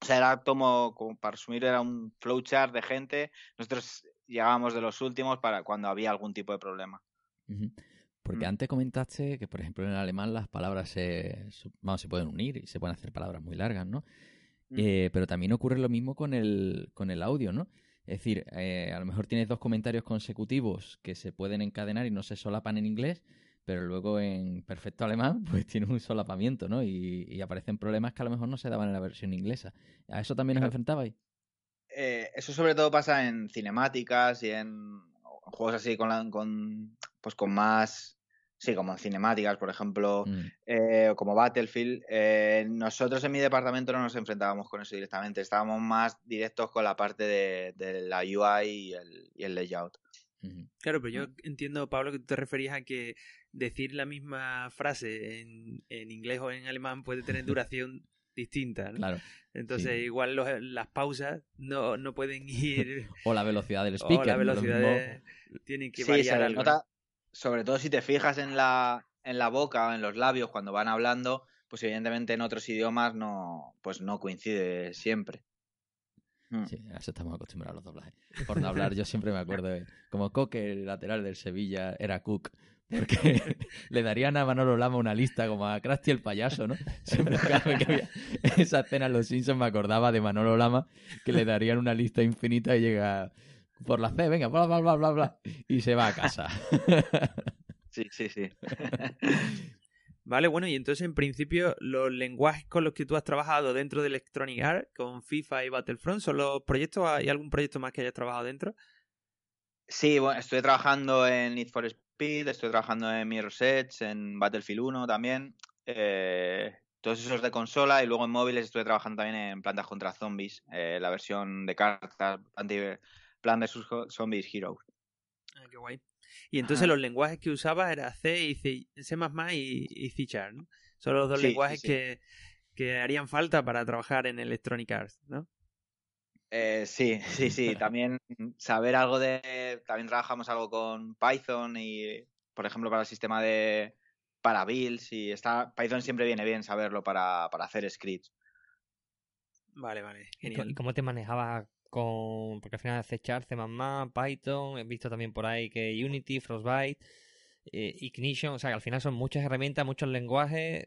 O sea, era como, como para resumir, era un flowchart de gente. Nosotros llegábamos de los últimos para cuando había algún tipo de problema. Porque mm. antes comentaste que, por ejemplo, en alemán las palabras se, vamos, se pueden unir y se pueden hacer palabras muy largas, ¿no? Mm. Eh, pero también ocurre lo mismo con el, con el audio, ¿no? Es decir, eh, a lo mejor tienes dos comentarios consecutivos que se pueden encadenar y no se solapan en inglés, pero luego en perfecto alemán (laughs) pues tiene un solapamiento, ¿no? Y, aparecen problemas que a lo mejor no se daban en la versión inglesa. ¿A eso también os enfrentabais? Eh, eso sobre todo pasa en cinemáticas y en juegos así con, con pues con más Sí, como en cinemáticas, por ejemplo, mm. eh, como Battlefield. Eh, nosotros en mi departamento no nos enfrentábamos con eso directamente, estábamos más directos con la parte de, la UI y el, layout. Claro, pero yo mm. entiendo, Pablo, que tú te referías a que decir la misma frase en, inglés o en alemán puede tener (laughs) duración distinta, ¿no? Claro. Entonces, igual las pausas no, no pueden (laughs) ir... o la velocidad del speaker. O la velocidad tienen que variar algo sobre todo si te fijas en la, en la boca o en los labios cuando van hablando, pues evidentemente en otros idiomas no, pues no coincide siempre. Hmm. Sí, a eso estamos acostumbrados los doblajes. Por no hablar, yo siempre me acuerdo de como Coque, el lateral del Sevilla, era Cook. Porque (laughs) le darían a Manolo Lama una lista como a Krusty el payaso, ¿no? Siempre que había esa escena en Los Simpsons me acordaba de Manolo Lama que le darían una lista infinita y llega por la C, venga, bla, bla, bla, bla, bla, y se va a casa. (laughs) Sí, sí, sí. (laughs) Vale, bueno, y entonces en principio los lenguajes con los que tú has trabajado dentro de Electronic Arts, con FIFA y Battlefront, ¿son los proyectos? ¿Hay algún proyecto más que hayas trabajado dentro? Sí, bueno, estoy trabajando en Need for Speed, estoy trabajando en Mirror's Edge, en Battlefield 1 también. Eh, todos esos de consola y luego en móviles estoy trabajando también en Plantas contra Zombies, eh, la versión de cartas anti plan de sus Zombies Heroes. Ah, qué guay. Y entonces los lenguajes que usaba era C y C, C++ y, y C ¿no? Son los dos lenguajes Que, que, harían falta para trabajar en Electronic Arts, ¿no? Eh, sí, (laughs) sí, sí. También saber algo de... También trabajamos algo con Python y, por ejemplo, para el sistema de... Para builds y está... Python siempre viene bien saberlo para, para hacer scripts. Vale, vale. Genial. ¿Y cómo te manejabas con porque al final C Sharp, C++, Python, he visto también por ahí que Unity, Frostbite, eh, Ignition, o sea que al final son muchas herramientas, muchos lenguajes,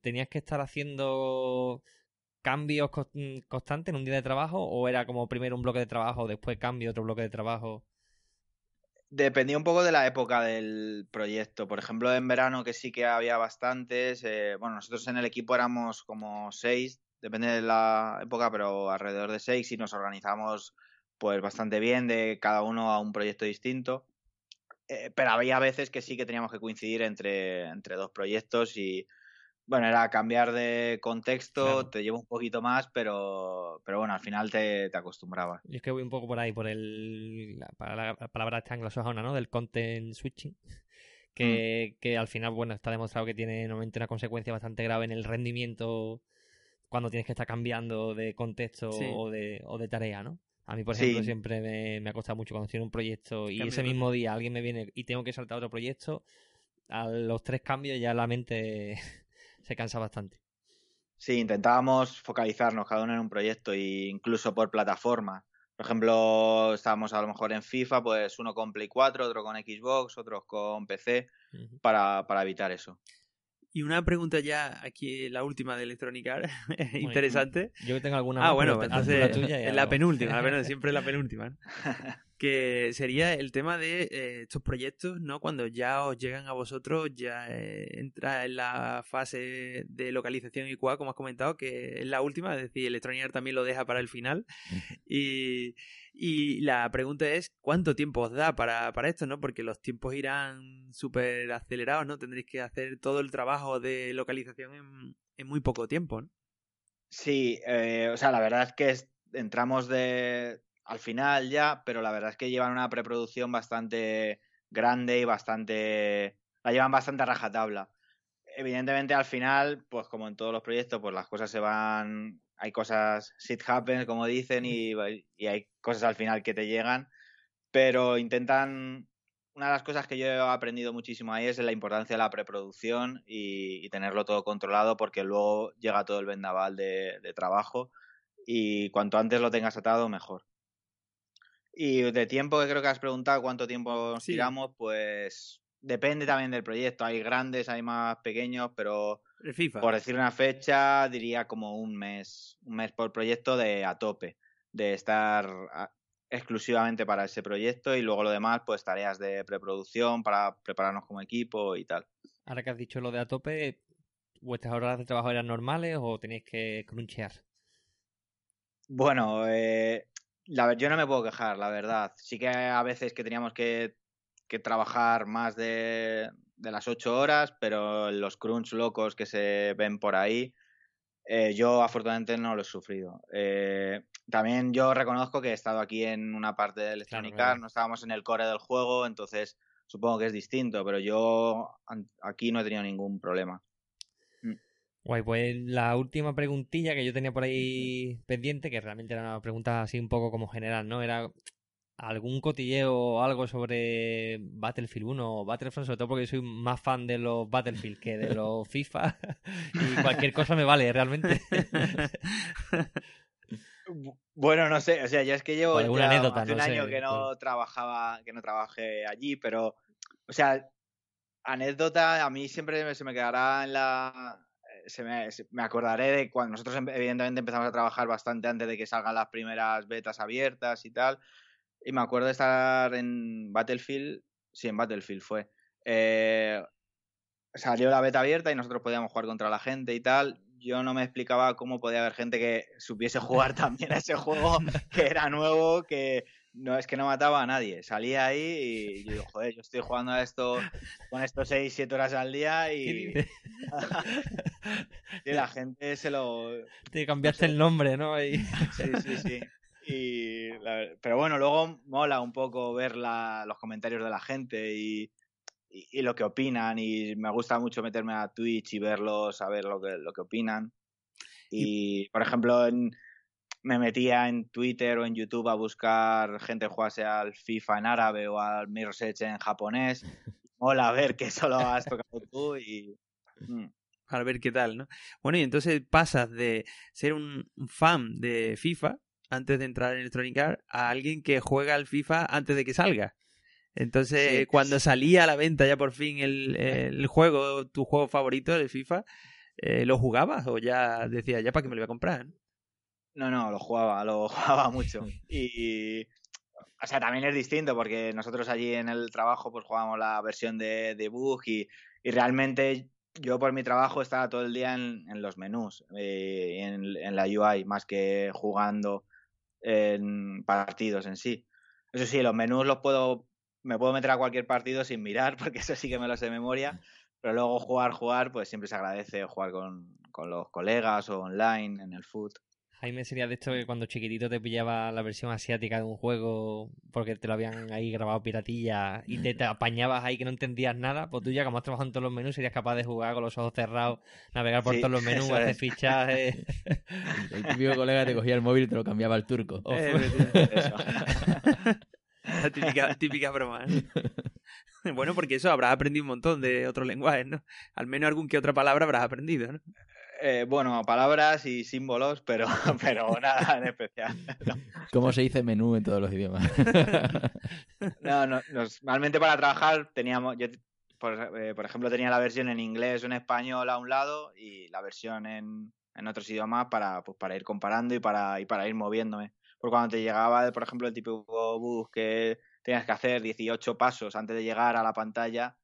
tenías que estar haciendo cambios constantes en un día de trabajo o era como primero un bloque de trabajo, después cambio otro bloque de trabajo? Dependía un poco de la época del proyecto. Por ejemplo, en verano que sí que había bastantes. Eh, bueno, nosotros en el equipo éramos como seis, depende de la época, pero alrededor de seis y nos organizamos pues bastante bien de cada uno a un proyecto distinto. Eh, pero había veces que sí que teníamos que coincidir entre, entre dos proyectos y bueno, era cambiar de contexto, te lleva un poquito más, pero, pero bueno, al final te, te acostumbrabas. Y es que voy un poco por ahí, por el, la, palabra esta anglosajona, ¿no? Del content switching. Que, mm. que, al final, bueno, está demostrado que tiene normalmente una consecuencia bastante grave en el rendimiento cuando tienes que estar cambiando de contexto o, de, o de tarea, ¿no? A mí, por ejemplo, siempre me, me, ha costado mucho cuando estoy en un proyecto y ese mismo día alguien me viene y tengo que saltar a otro proyecto, a los tres cambios ya la mente (laughs) se cansa bastante. Sí, intentábamos focalizarnos cada uno en un proyecto e incluso por plataforma. Por ejemplo, estábamos a lo mejor en FIFA, pues uno con Play 4, otro con Xbox, otros con PC, para, para evitar eso. Y una pregunta ya aquí, la última de Electronic Arts, (laughs) interesante. Yo tengo alguna. Ah, bueno, entonces, la, tuya la penúltima, la (laughs) siempre la penúltima. (laughs) que sería el tema de eh, estos proyectos, ¿no? Cuando ya os llegan a vosotros, ya eh, entra en la fase de localización y cual, como has comentado, que es la última, es decir, Electronic Arts también lo deja para el final. (laughs) y, y la pregunta es, ¿cuánto tiempo os da para, para esto, no? Porque los tiempos irán súper acelerados, ¿no? Tendréis que hacer todo el trabajo de localización en, en muy poco tiempo, ¿no? Sí, eh, o sea, la verdad es que entramos de al final ya, pero la verdad es que llevan una preproducción bastante grande y bastante... la llevan bastante a rajatabla. Evidentemente al final, pues como en todos los proyectos, pues las cosas se van... Hay cosas, shit happens, como dicen, y, y hay cosas al final que te llegan, pero intentan una de las cosas que yo he aprendido muchísimo ahí es la importancia de la preproducción y, tenerlo todo controlado porque luego llega todo el vendaval de, trabajo y cuanto antes lo tengas atado, mejor. Y de tiempo que creo que has preguntado cuánto tiempo nos tiramos, pues depende también del proyecto. Hay grandes, hay más pequeños, pero por decir una fecha, diría como un mes, un mes por proyecto de a tope, de estar exclusivamente para ese proyecto y luego lo demás, pues tareas de preproducción para prepararnos como equipo y tal. Ahora que has dicho lo de a tope, ¿vuestras horas de trabajo eran normales o tenéis que crunchear? Bueno, eh, la, yo no me puedo quejar, la verdad. Sí que a veces que teníamos que, trabajar más de, las ocho horas, pero los crunch locos que se ven por ahí, eh, yo afortunadamente no lo he sufrido. Eh, también yo reconozco que he estado aquí en una parte del Electronic no estábamos en el core del juego, entonces supongo que es distinto, pero yo aquí no he tenido ningún problema. Guay, pues la última preguntilla que yo tenía por ahí pendiente, que realmente era una pregunta así un poco como general, ¿no? Era algún cotilleo o algo sobre Battlefield 1 o Battlefront, sobre todo porque soy más fan de los Battlefield que de los (laughs) FIFA y cualquier cosa me vale realmente. Bueno, no sé, o sea, ya es que llevo un año que no trabajaba, que no trabajé allí, pero, o sea, anécdota a mí siempre se me quedará en la, me, acordaré de cuando nosotros evidentemente empezamos a trabajar bastante antes de que salgan las primeras betas abiertas y tal, y me acuerdo de estar en Battlefield, sí, en Battlefield fue. Eh, salió la beta abierta y nosotros podíamos jugar contra la gente y tal yo no me explicaba cómo podía haber gente que supiese jugar (laughs) también a ese juego, que era nuevo, que no es que no mataba a nadie. Salía ahí y (laughs) yo digo, joder, yo estoy jugando a esto con estos 6, 7 horas al día y... (laughs) y la gente se lo... Te cambiaste el nombre, ¿no? (laughs) Sí, sí, sí. Y Pero bueno, luego mola un poco ver la... los comentarios de la gente y y, lo que opinan y me gusta mucho meterme a Twitch y verlos, saber lo que, lo que opinan. Y, por ejemplo, me metía en Twitter o en YouTube a buscar gente que jugase al FIFA en árabe o al Mirror's Edge en japonés. (laughs) Hola, a ver qué solo has tocado tú y... Mm. A ver qué tal, ¿no? Bueno, y entonces pasas de ser un fan de FIFA antes de entrar en Electronic Arts a alguien que juega al FIFA antes de que salga. Entonces, cuando salía a la venta ya por fin el, el juego, tu juego favorito, el FIFA, eh, ¿lo jugabas o ya decías, ya para qué me lo voy a comprar? No, no, lo jugaba, lo (laughs) jugaba mucho. (laughs) Y, o sea, también es distinto porque nosotros allí en el trabajo pues jugábamos la versión de, de Bug y, y realmente yo por mi trabajo estaba todo el día en, en los menús, eh, en, en, la UI, más que jugando en partidos en sí. Eso sí, los menús los puedo, me puedo meter a cualquier partido sin mirar, (laughs) porque eso sí que me lo sé de memoria, pero luego jugar, jugar, pues siempre se agradece jugar con, con los colegas o online en el foot. Jaime sería de esto que cuando chiquitito te pillaba la versión asiática de un juego porque te lo habían ahí grabado piratilla y te, te apañabas ahí que no entendías nada, pues tú ya como has trabajado en todos los menús serías capaz de jugar con los ojos cerrados, navegar por Sí, todos los menús, hacer es. fichajes. (laughs) El típico colega te cogía el móvil y te lo cambiaba al turco. Oh, Eso. (laughs) La típica, típica broma. ¿no? Bueno, porque eso habrás aprendido un montón de otros lenguajes, ¿no? Al menos algún que otra palabra habrás aprendido, ¿no? Eh, bueno, palabras y símbolos, pero, (laughs) pero nada en especial. ¿Cómo se dice menú en todos los idiomas? (laughs) No, no, normalmente para trabajar teníamos, yo, por, eh, por ejemplo, tenía la versión en inglés o en español a un lado y la versión en, en otros idiomas para, pues, para ir comparando y para, y para ir moviéndome. Porque cuando te llegaba, por ejemplo, el típico bus que tenías que hacer 18 pasos antes de llegar a la pantalla,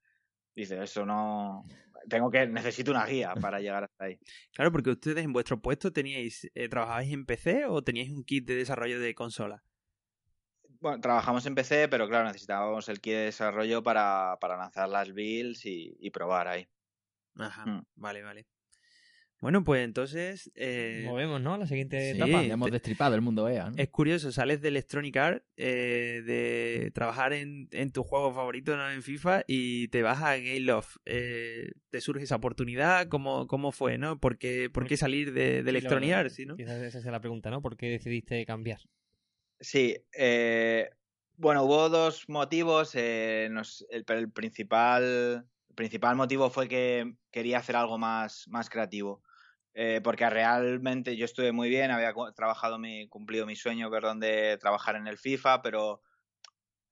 dices, eso no... Tengo que, necesito una guía para llegar hasta ahí. (laughs) Claro, porque ustedes en vuestro puesto teníais, eh, ¿trabajabais en PC o teníais un kit de desarrollo de consola? Bueno, trabajamos en PC, pero claro, necesitábamos el kit de desarrollo para, para lanzar las builds y, y probar ahí. Ajá, Mm. vale, vale. Bueno, pues entonces... eh, Movemos, ¿no? La siguiente Sí. etapa. Ya hemos destripado el mundo EA, ¿no? Es curioso, sales de Electronic Arts, eh, de trabajar en, en tu juego favorito, ¿no? En FIFA, y te vas a Game Love. Eh, ¿Te surge esa oportunidad? ¿Cómo, cómo fue, no? ¿Por qué, por qué salir de, de Electronic Arts, sí, no? Quizás esa sea la pregunta, ¿no? ¿Por qué decidiste cambiar? Sí, eh, bueno, hubo dos motivos, eh, nos- el, principal, el principal motivo fue que quería hacer algo más, más creativo. Eh, porque realmente yo estuve muy bien, había trabajado mi, cumplido mi sueño, perdón, de trabajar en el FIFA, pero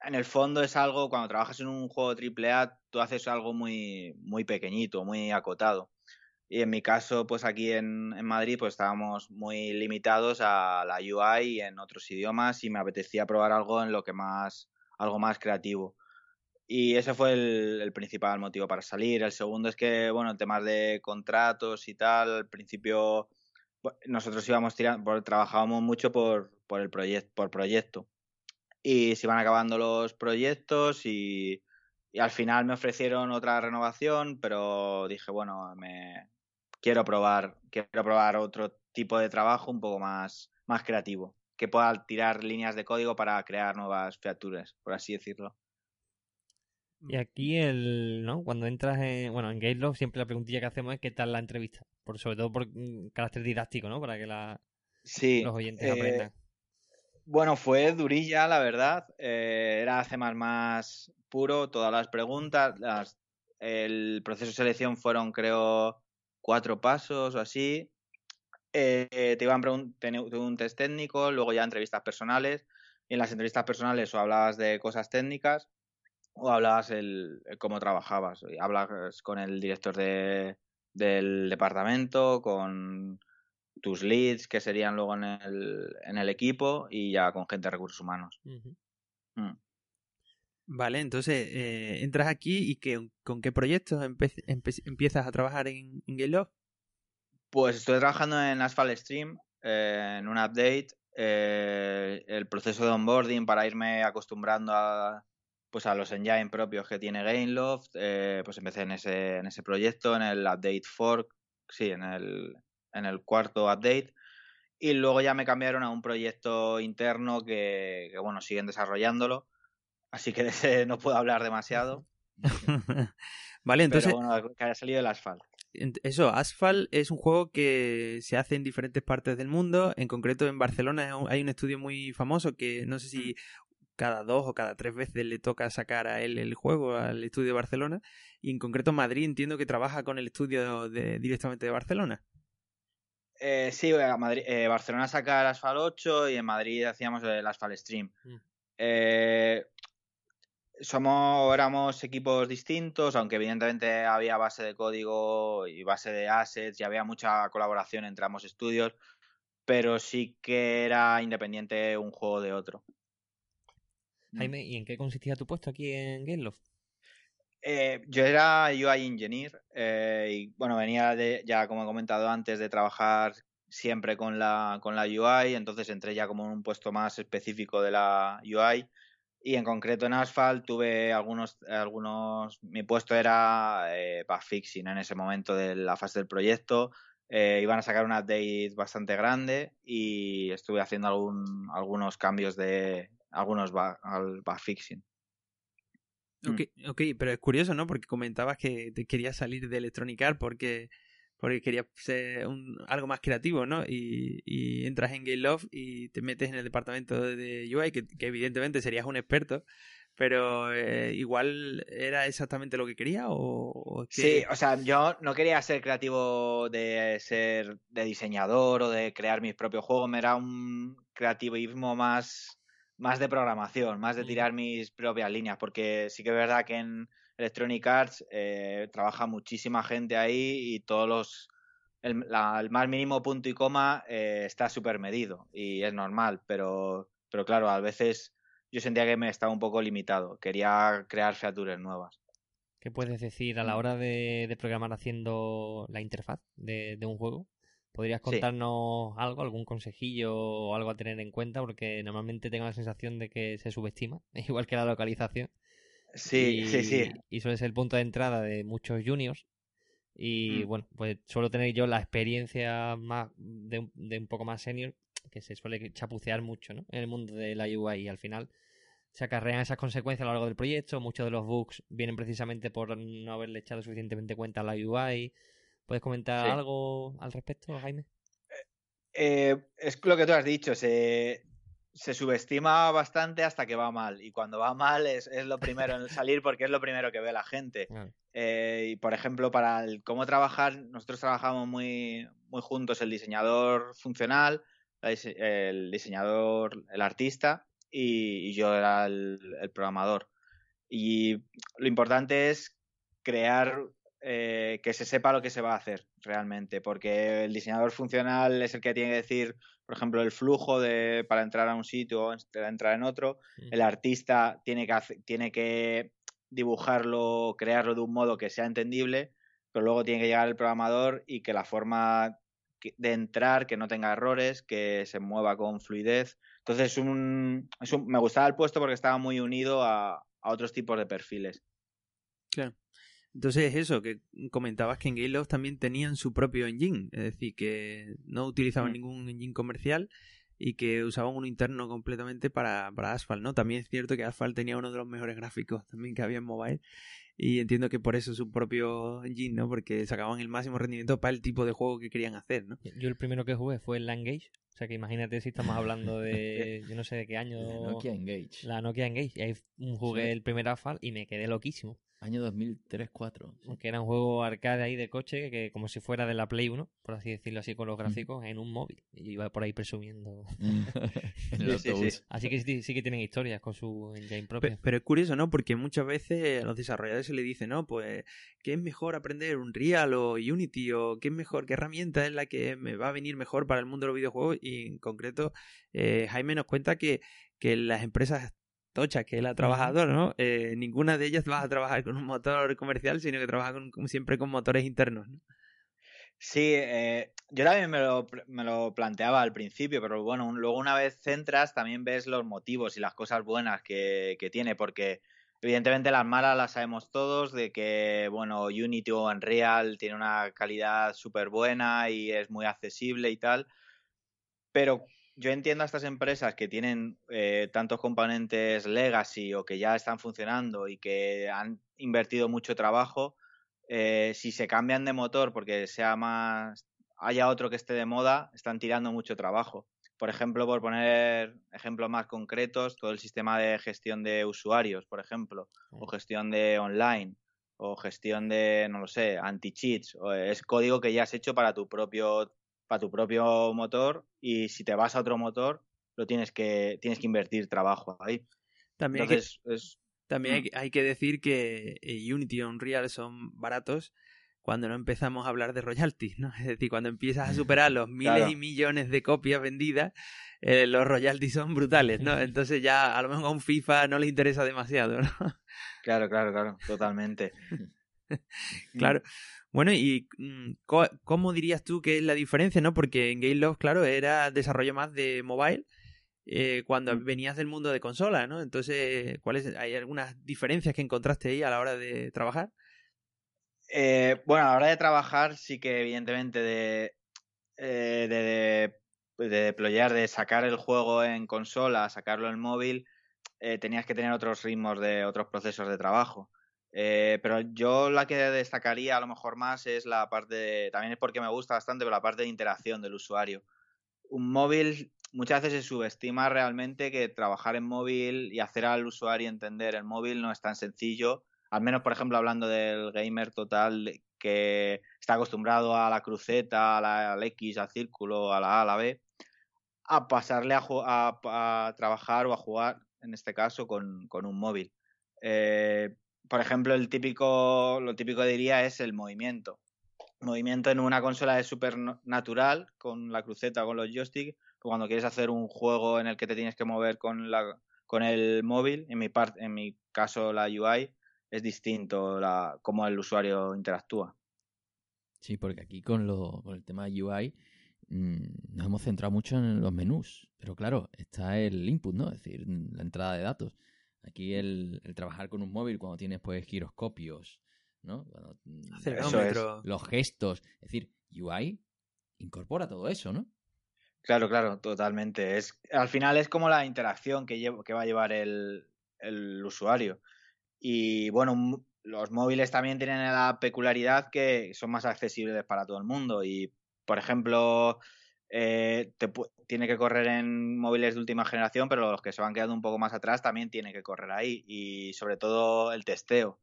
en el fondo es algo, cuando trabajas en un juego AAA, tú haces algo muy, muy pequeñito, muy acotado. Y en mi caso, pues aquí en, en Madrid, pues estábamos muy limitados a la UI y en otros idiomas y me apetecía probar algo en lo que más, algo más creativo. Y ese fue el, principal motivo para salir. El segundo es que, bueno, temas de contratos y tal, al principio nosotros íbamos tirando, trabajábamos mucho por, el proyecto, por proyecto. Y se iban acabando los proyectos y, y al final me ofrecieron otra renovación, pero dije, bueno, me quiero probar, quiero probar otro tipo de trabajo un poco más, más creativo, que pueda tirar líneas de código para crear nuevas features, por así decirlo. Y aquí el, ¿no? Cuando entras en, bueno, en Gatelog siempre la preguntilla que hacemos es qué tal la entrevista, por sobre todo por mm, carácter didáctico, ¿no? Para que la, Sí. los oyentes eh, aprendan. Bueno, fue durilla, la verdad. Eh, era C++ puro, todas las preguntas. Las, el proceso de selección fueron, creo, cuatro pasos o así. Eh, te iban pregun- ten- tuve un test técnico, luego ya entrevistas personales. Y en las entrevistas personales o hablabas de cosas técnicas o hablabas el, el cómo trabajabas. Y Hablas con el director de, del departamento, con tus leads que serían luego en el, en el equipo y ya con gente de recursos humanos. Mm. Vale, entonces eh, entras aquí y que, ¿con qué proyectos empiezas a trabajar en, en Game Love? Pues estoy trabajando en Asphalt Stream, eh, en un update, eh, el proceso de onboarding para irme acostumbrando a, pues a los engine propios que tiene Gameloft, eh, pues empecé en ese, en ese proyecto, en el update fork, sí, en el, en el cuarto update, y luego ya me cambiaron a un proyecto interno que, que bueno, siguen desarrollándolo, así que de ese (laughs) no puedo hablar demasiado, (laughs) vale, entonces pero bueno, que haya salido el Asphalt. Eso, Asphalt es un juego que se hace en diferentes partes del mundo. En concreto, en Barcelona hay un- hay un estudio muy famoso que no sé si cada dos o cada tres veces le toca sacar a él el juego, al estudio de Barcelona. Y en concreto, Madrid entiendo que trabaja con el estudio de, directamente de Barcelona. Eh, sí, a Madrid, eh, Barcelona saca el Asphalt 8 y en Madrid hacíamos el Asphalt Stream. Mm. Eh, somos, éramos equipos distintos, aunque evidentemente había base de código y base de assets y había mucha colaboración entre ambos estudios, pero sí que era independiente un juego de otro. Jaime, ¿y en qué consistía tu puesto aquí en Gameloft? Eh, yo era UI Engineer eh, y bueno, venía de, ya como he comentado antes, de trabajar siempre con la, con la UI, entonces entré ya como en un puesto más específico de la UI y en concreto en Asphalt tuve algunos, algunos mi puesto era eh, bug fixing en ese momento de la fase del proyecto, eh, iban a sacar un update bastante grande y estuve haciendo algún, algunos cambios de algunos al bug fixing. Ok, ok, pero es curioso, ¿no? Porque comentabas que te querías salir de Electronic Arts porque, porque querías ser un, algo más creativo, ¿no? Y, y entras en Game Love y te metes en el departamento de UI, que, que evidentemente serías un experto, pero eh, igual era exactamente lo que quería o, o es que- Sí, o sea, yo no quería ser creativo de ser de diseñador o de crear mis propios juegos, me era un creativismo más, más de programación, más de tirar mis propias líneas, porque sí que es verdad que en Electronic Arts eh, trabaja muchísima gente ahí y todos los el, la- el más mínimo punto y coma eh, está súper medido y es normal, pero, pero claro, a veces yo sentía que me estaba un poco limitado, quería crear features nuevas. ¿Qué puedes decir a la Mm. hora de, de programar haciendo la interfaz de, de un juego? ¿Podrías Sí. contarnos algo, algún consejillo o algo a tener en cuenta? Porque normalmente tengo la sensación de que se subestima, (laughs) igual que la localización. Sí, y, sí, sí. Y suele ser el punto de entrada de muchos juniors. Y Mm. bueno, pues suelo tener yo la experiencia más de, un- de un poco más senior, que se suele chapucear mucho ¿no? en el mundo de la UI y al final se acarrean esas consecuencias a lo largo del proyecto. Muchos de los bugs vienen precisamente por no haberle echado suficientemente cuenta a la UI. ¿Puedes comentar Sí. algo al respecto, Jaime? Eh, es lo que tú has dicho, se, se subestima bastante hasta que va mal. Y cuando va mal es, es lo primero en (laughs) salir porque es lo primero que ve la gente. Eh, y por ejemplo, para el cómo trabajar, nosotros trabajamos muy, muy juntos el diseñador funcional, el diseñador, el artista y, y yo era el, el programador. Y lo importante es crear eh, que se sepa lo que se va a hacer realmente, porque el diseñador funcional es el que tiene que decir, por ejemplo, el flujo de, para entrar a un sitio o entrar en otro. Mm. El artista tiene que, hace- tiene que dibujarlo, crearlo de un modo que sea entendible, pero luego tiene que llegar el programador y que la forma de entrar, que no tenga errores, que se mueva con fluidez. Entonces, es un, es un- me gustaba el puesto porque estaba muy unido a, a otros tipos de perfiles. Entonces eso, que comentabas que en Gameloft también tenían su propio engine, es decir, que no utilizaban Mm. ningún engine comercial y que usaban uno interno completamente para, para Asphalt, ¿no? También es cierto que Asphalt tenía uno de los mejores gráficos también que había en mobile y entiendo que por eso su propio engine, ¿no? Porque sacaban el máximo rendimiento para el tipo de juego que querían hacer, ¿no? Yo el primero que jugué fue el Langage. O sea que imagínate si estamos hablando (laughs) de. Yo no sé de qué año. La Nokia Engage. La Nokia Engage. Y ahí jugué Sí. el primer Asphalt y me quedé loquísimo. Año 2003-4. sí. Que era un juego arcade ahí de coche, que como si fuera de la Play 1, por así decirlo así, con los Ujú. gráficos, en un móvil. Y iba por ahí presumiendo. (laughs) en el (laughs) Sí, sí, sí. autobús. Así que sí, sí que tienen historias con su engine propia. Pero es curioso, ¿no? Porque muchas veces a los desarrolladores se les dice, ¿no? Pues, ¿qué es mejor aprender? ¿Unreal o Unity? ¿O qué es mejor? ¿Qué herramienta es la que me va a venir mejor para el mundo de los videojuegos? Y en concreto, eh, Jaime nos cuenta que, que las empresas tochas que él ha trabajado, ¿no? Eh, ninguna de ellas va a trabajar con un motor comercial, sino que trabaja con, siempre con motores internos, ¿no? Sí, eh, yo también me lo, me lo planteaba al principio, pero bueno, un- luego una vez centras también ves los motivos y las cosas buenas que, que tiene, porque evidentemente las malas las sabemos todos, de que, bueno, Unity o Unreal tiene una calidad súper buena y es muy accesible y tal, pero yo entiendo a estas empresas que tienen eh, tantos componentes legacy o que ya están funcionando y que han invertido mucho trabajo, eh, si se cambian de motor porque sea más haya otro que esté de moda, están tirando mucho trabajo. Por ejemplo, por poner ejemplos más concretos, todo el sistema de gestión de usuarios, por ejemplo, o gestión de online, o gestión de, no lo sé, anti-cheats, es código que ya has hecho para tu propio para tu propio motor y si te vas a otro motor, lo tienes que, tienes que invertir trabajo ahí. También, hay que, es, también hay, Mm. que- hay que decir que eh, Unity y Unreal son baratos cuando no empezamos a hablar de royalties, ¿no? (laughs) Es decir, cuando empiezas a superar los miles Claro. y millones de copias vendidas, eh, los royalties son brutales, ¿no? (laughs) Entonces ya a lo mejor a un FIFA no le interesa demasiado, ¿no? claro, claro, claro, totalmente. (laughs) Claro. Bueno, y mm, ¿cómo dirías tú que es la diferencia, no? Porque en Game Love, claro, era desarrollo más de mobile eh, cuando Mm. venías del mundo de consola, ¿no? Entonces, ¿cuáles hay algunas diferencias que encontraste ahí a la hora de trabajar? Eh, bueno, a la hora de trabajar, sí que evidentemente de, eh, de, de, de deployar, de sacar el juego en consola, sacarlo en móvil, eh, tenías que tener otros ritmos de otros procesos de trabajo. Eh, pero yo la que destacaría a lo mejor más es la parte, de- también es porque me gusta bastante, pero la parte de interacción del usuario. Un móvil, muchas veces se subestima realmente que trabajar en móvil y hacer al usuario entender el móvil no es tan sencillo al menos por ejemplo hablando del gamer total que está acostumbrado a la cruceta, a la- al X, al círculo, a la A, a la B, a pasarle a, trabajar o a jugar, en este caso, con, un móvil. Eh, por ejemplo, el típico, lo típico diría es el movimiento. Movimiento en una consola es súper natural, con la cruceta con los joysticks, cuando quieres hacer un juego en el que te tienes que mover con, el móvil, en mi, en mi caso la UI, es distinto la, cómo el usuario interactúa. Sí, porque aquí con, lo, con el tema UI mm, nos hemos centrado mucho en los menús. Pero claro, está el input, ¿no? Es decir, la entrada de datos. Aquí el, el trabajar con un móvil cuando tienes pues giroscopios, ¿no? Cuando, mm, Acelerómetro. los gestos. Es decir, UI incorpora todo eso, ¿no? Claro, claro, totalmente. Es, al final es como la interacción que, lleva, que va a llevar el, el usuario. Y bueno, los móviles también tienen la peculiaridad que son más accesibles para todo el mundo. Y, por ejemplo, eh, te tiene que correr en móviles de última generación, pero los que se van quedando un poco más atrás también tiene que correr ahí. Y sobre todo el testeo.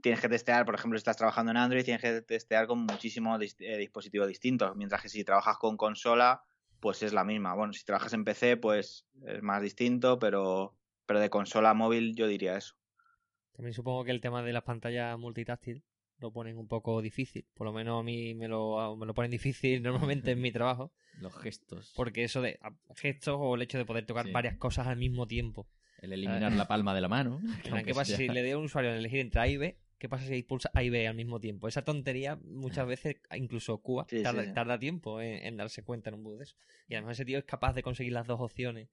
Tienes que testear, por ejemplo, si estás trabajando en Android, tienes que testear con muchísimos eh, dispositivos distintos. Mientras que si trabajas con consola, pues es la misma. Bueno, si trabajas en PC, pues es más distinto, pero, pero de consola a móvil yo diría eso. También supongo que el tema de las pantallas multitáctil lo ponen un poco difícil. Por lo menos a mí me lo, me lo ponen difícil (laughs) normalmente en mi trabajo. Los gestos. Porque eso de a- gestos o el hecho de poder tocar Sí. varias cosas al mismo tiempo. El eliminar la palma de la mano. (laughs) En ¿Qué pasa sea- si le doy a un usuario a elegir entre A y B? ¿Qué pasa si pulsa A y B al mismo tiempo? Esa tontería muchas veces, incluso Cuba, Sí, tarda, sí. tarda tiempo en, en darse cuenta en un bug de eso. Y además ese tío es capaz de conseguir las dos opciones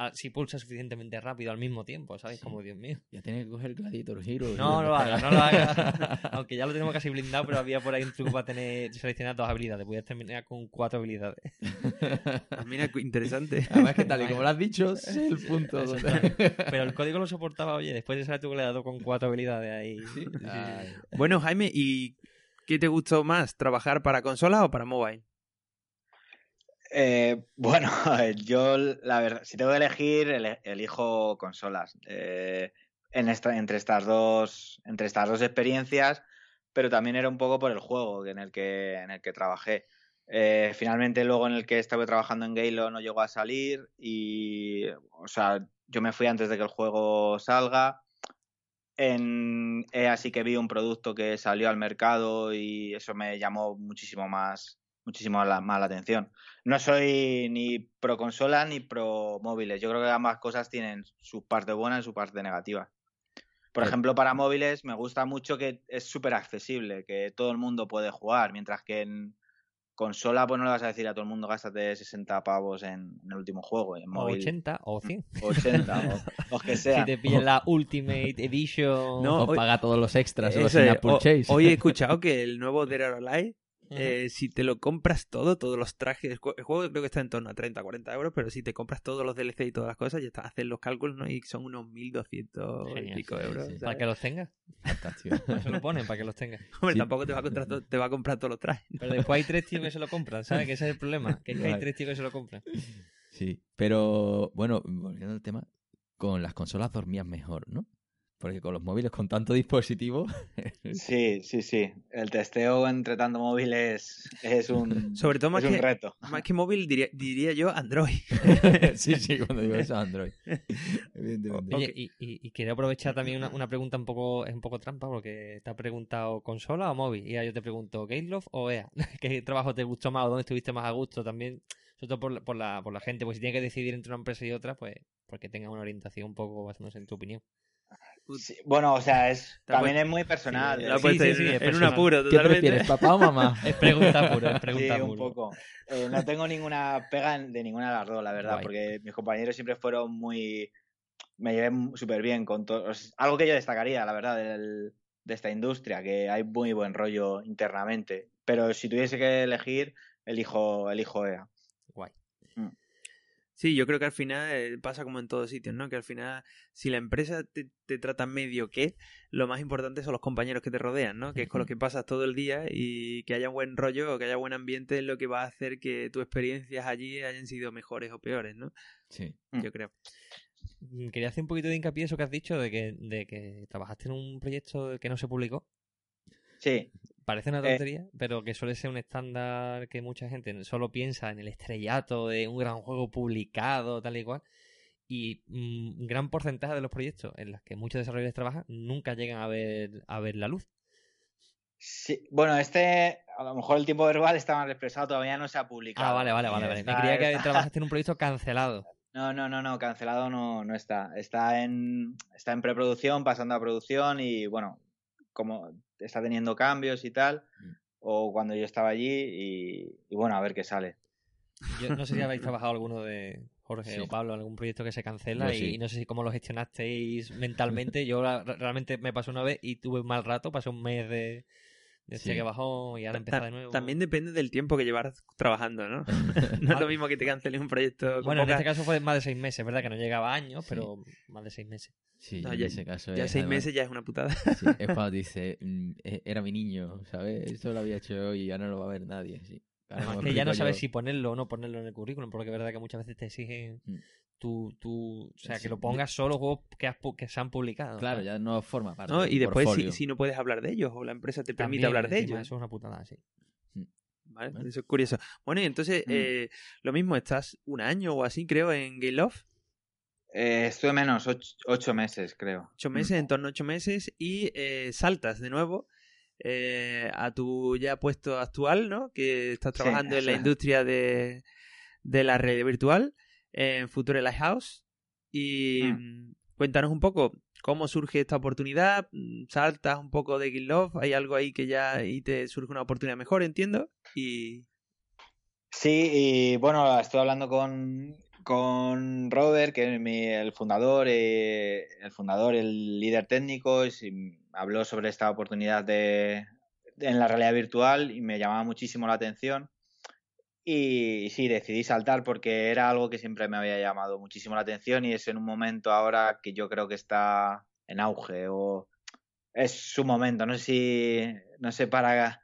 a- si pulsa suficientemente rápido al mismo tiempo, ¿sabes? Sí. Como Dios mío. Ya tienes que coger Gladiator Hero. No, no lo hagas, no lo hagas. (laughs) Aunque ya lo tenemos casi blindado, pero había por ahí un truco para tener seleccionar dos habilidades. Puedes terminar con cuatro habilidades. Ah, mira, interesante. (laughs) Además que tal y como lo has dicho, es el punto. (laughs) Pero el código lo soportaba, oye, después de saber tú que le has dado con cuatro habilidades ahí. Sí. Bueno, Jaime, ¿y qué te gustó más? ¿Trabajar para consola o para mobile? Eh, (laughs) bueno, yo la verdad, si tengo que elegir, ele- elijo consolas. Eh, entre estas dos, experiencias, pero también era un poco por el juego en el que, en el que trabajé. Eh, finalmente, luego en el que estaba trabajando en Galo no llegó a salir y, o sea, yo me fui antes de que el juego salga. En EA sí que vi un producto que salió al mercado y eso me llamó muchísimo más, muchísimo la- más la atención. No soy ni pro consola ni pro móviles. Yo creo que ambas cosas tienen su parte buena y su parte negativa. Por Pero- ejemplo, para móviles me gusta mucho que es súper accesible, que todo el mundo puede jugar, mientras que en consola pues no le vas a decir a todo el mundo gástate 60 pavos en, en el último juego. En O móvil 80 o 100. 80 o que (laughs) Si sean. te pillan la Ultimate Edition. No, O hoy- paga todos los extras, Eso sin Apple o- Chase. Hoy he (laughs) escuchado que el nuevo Dead or Alive, Eh, si te lo compras todo, todos los trajes, el ju- el juego creo que está en torno a 30, 40 euros, pero si te compras todos los DLC y todas las cosas, ya estás haces los cálculos, ¿no? Y son unos 1200 y Genial, pico sí, euros. Para que los tengas. Fantástico. (laughs) Se lo ponen para que los tengas. (laughs) Hombre, Sí. tampoco te va, a comprar to- te va a comprar todos los trajes. Pero después hay tres tíos que se lo compran, ¿sabes? Que ese es el problema. Que es (laughs) que hay tres tíos que se lo compran. Sí, pero bueno, volviendo al tema, con las consolas dormías mejor, ¿no? Porque con los móviles, con tanto dispositivo. (laughs) sí, sí, sí. El testeo entre tanto móviles es un, Sobre todo más es un que, reto. más que móvil, diría, diría yo Android. (laughs) sí, sí, cuando digo eso, Android. (laughs) Evidentemente. Oye, y, y, y quería aprovechar también una, una pregunta un poco, es un poco trampa, porque te ha preguntado consola o móvil. Y ahora yo te pregunto, ¿Gameloft o EA? ¿Qué trabajo te gustó más o dónde estuviste más a gusto también? Sobre todo por, la- por, la, por la gente, pues si tiene que decidir entre una empresa y otra, pues porque tenga una orientación un poco basándose en tu opinión. Sí, bueno, o sea, es, también es muy personal. Sí, Sí, sí, en, sí, es en un apuro ¿Qué totalmente. prefieres, papá o mamá? (laughs) Es pregunta pura, es Sí, pregunta un pura. poco. Eh, no tengo ninguna pega de ninguna de las dos, la verdad, Guay. porque mis compañeros siempre fueron muy... Me llevé súper bien con todos. Algo que yo destacaría, la verdad, del- de esta industria, que hay muy buen rollo internamente. Pero si tuviese que elegir, elijo, elijo EA. Sí, yo creo que al final eh, pasa como en todos sitios, ¿no? Que al final, si la empresa te, te trata medio que, lo más importante son los compañeros que te rodean, ¿no? Que es con los que pasas todo el día y que haya buen rollo o que haya buen ambiente es lo que va a hacer que tus experiencias allí hayan sido mejores o peores, ¿no? Sí. Mm. Yo creo. Mm, Quería hacer un poquito de hincapié en eso que has dicho de que, de que trabajaste en un proyecto que no se publicó. Sí, Parece una Eh. tontería, pero que suele ser un estándar que mucha gente solo piensa en el estrellato de un gran juego publicado, tal y cual. Y mm, un gran porcentaje de los proyectos en los que muchos desarrolladores trabajan nunca llegan a ver, a ver la luz. sí. Bueno, este, a lo mejor el tiempo verbal está mal expresado, todavía no se ha publicado. Ah, vale, vale, vale. Vale. Me creía que está- trabajaste en un proyecto cancelado. (laughs) No, no, no, no, cancelado no, no está. Está en, está en preproducción, pasando a producción y bueno, como está teniendo cambios y tal, Mm. o cuando yo estaba allí y, y bueno, a ver qué sale. Yo no sé si habéis (laughs) trabajado alguno de Jorge Sí. o Pablo en algún proyecto que se cancela y, sí. y no sé si cómo lo gestionasteis (laughs) mentalmente. Yo la- realmente me pasó una vez y tuve un mal rato, pasé un mes de, Sí. que bajó y ahora empezar Ta- de nuevo. También depende del tiempo que llevaras trabajando, ¿no? (laughs) (laughs) no es lo mismo que te cancelen un proyecto con Bueno, en este caso fue más de seis meses, ¿verdad? Que no llegaba a años, Sí. pero más de seis meses. Sí, No, en ya- ese caso Ya es, seis además, meses ya es una putada. sí, es (laughs) cuando dice, mm, e- era mi niño, ¿sabes? Esto lo había hecho yo y ya no lo va a ver nadie. Sí. Además que ya no sabes yo. si ponerlo o no ponerlo en el currículum, porque es verdad que muchas veces te exigen Mm. tu, tu, o sea, Sí, que lo de- pongas solo juegos que, has pu- que se han publicado. Claro, ¿sabes? ya no forma parte ¿no? Y después si, no puedes hablar de ellos o la empresa te permite También, hablar de ellos. Eso es una putada, sí. ¿vale? Bueno. Eso es curioso. Bueno, y entonces, Mm. eh, lo mismo, estás un año o así, creo, en Game Love. Eh, estuve menos, ocho, ocho meses, creo. Ocho meses, en torno a ocho meses, y eh, saltas de nuevo eh, a tu ya puesto actual, ¿no? Que estás Sí, trabajando en la industria de, de la realidad virtual en Future Lighthouse. Y Mm. mm, cuéntanos un poco cómo surge esta oportunidad. Mm, Saltas un poco de Game Love, hay algo ahí que ya ahí te surge una oportunidad mejor, entiendo. Y Sí, y bueno, estuve hablando con, con Robert, que es mi- el fundador, eh, el fundador, el líder técnico, y habló sobre esta oportunidad de, en la realidad virtual y me llamaba muchísimo la atención. Y sí, decidí saltar porque era algo que siempre me había llamado muchísimo la atención y es en un momento ahora que yo creo que está en auge o es su momento. No sé si, no sé para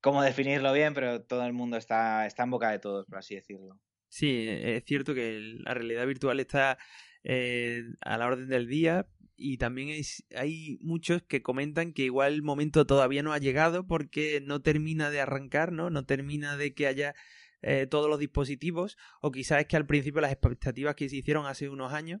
cómo definirlo bien, pero todo el mundo está, está en boca de todos, por así decirlo. Sí, es cierto que la realidad virtual está eh, a la orden del día y también es- hay muchos que comentan que igual el momento todavía no ha llegado porque no termina de arrancar, ¿no? No termina de que haya eh, todos los dispositivos o quizás es que al principio las expectativas que se hicieron hace unos años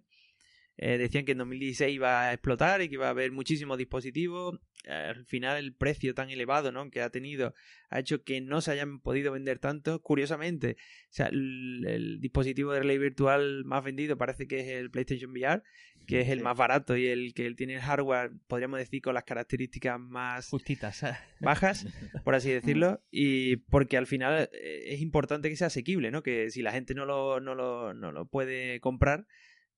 eh, decían que en 2016 iba a explotar y que iba a haber muchísimos dispositivos. Eh, al final el precio tan elevado ¿no? que ha tenido ha hecho que no se hayan podido vender tanto. Curiosamente, o sea, el, el dispositivo de realidad virtual más vendido parece que es el PlayStation VR, que es el más barato y el que tiene el hardware, podríamos decir, con las características más Justitas. ¿sabes? bajas, por así (laughs) decirlo, y porque al final eh, es importante que sea asequible, ¿no? Que si la gente no lo, no lo, no lo puede comprar,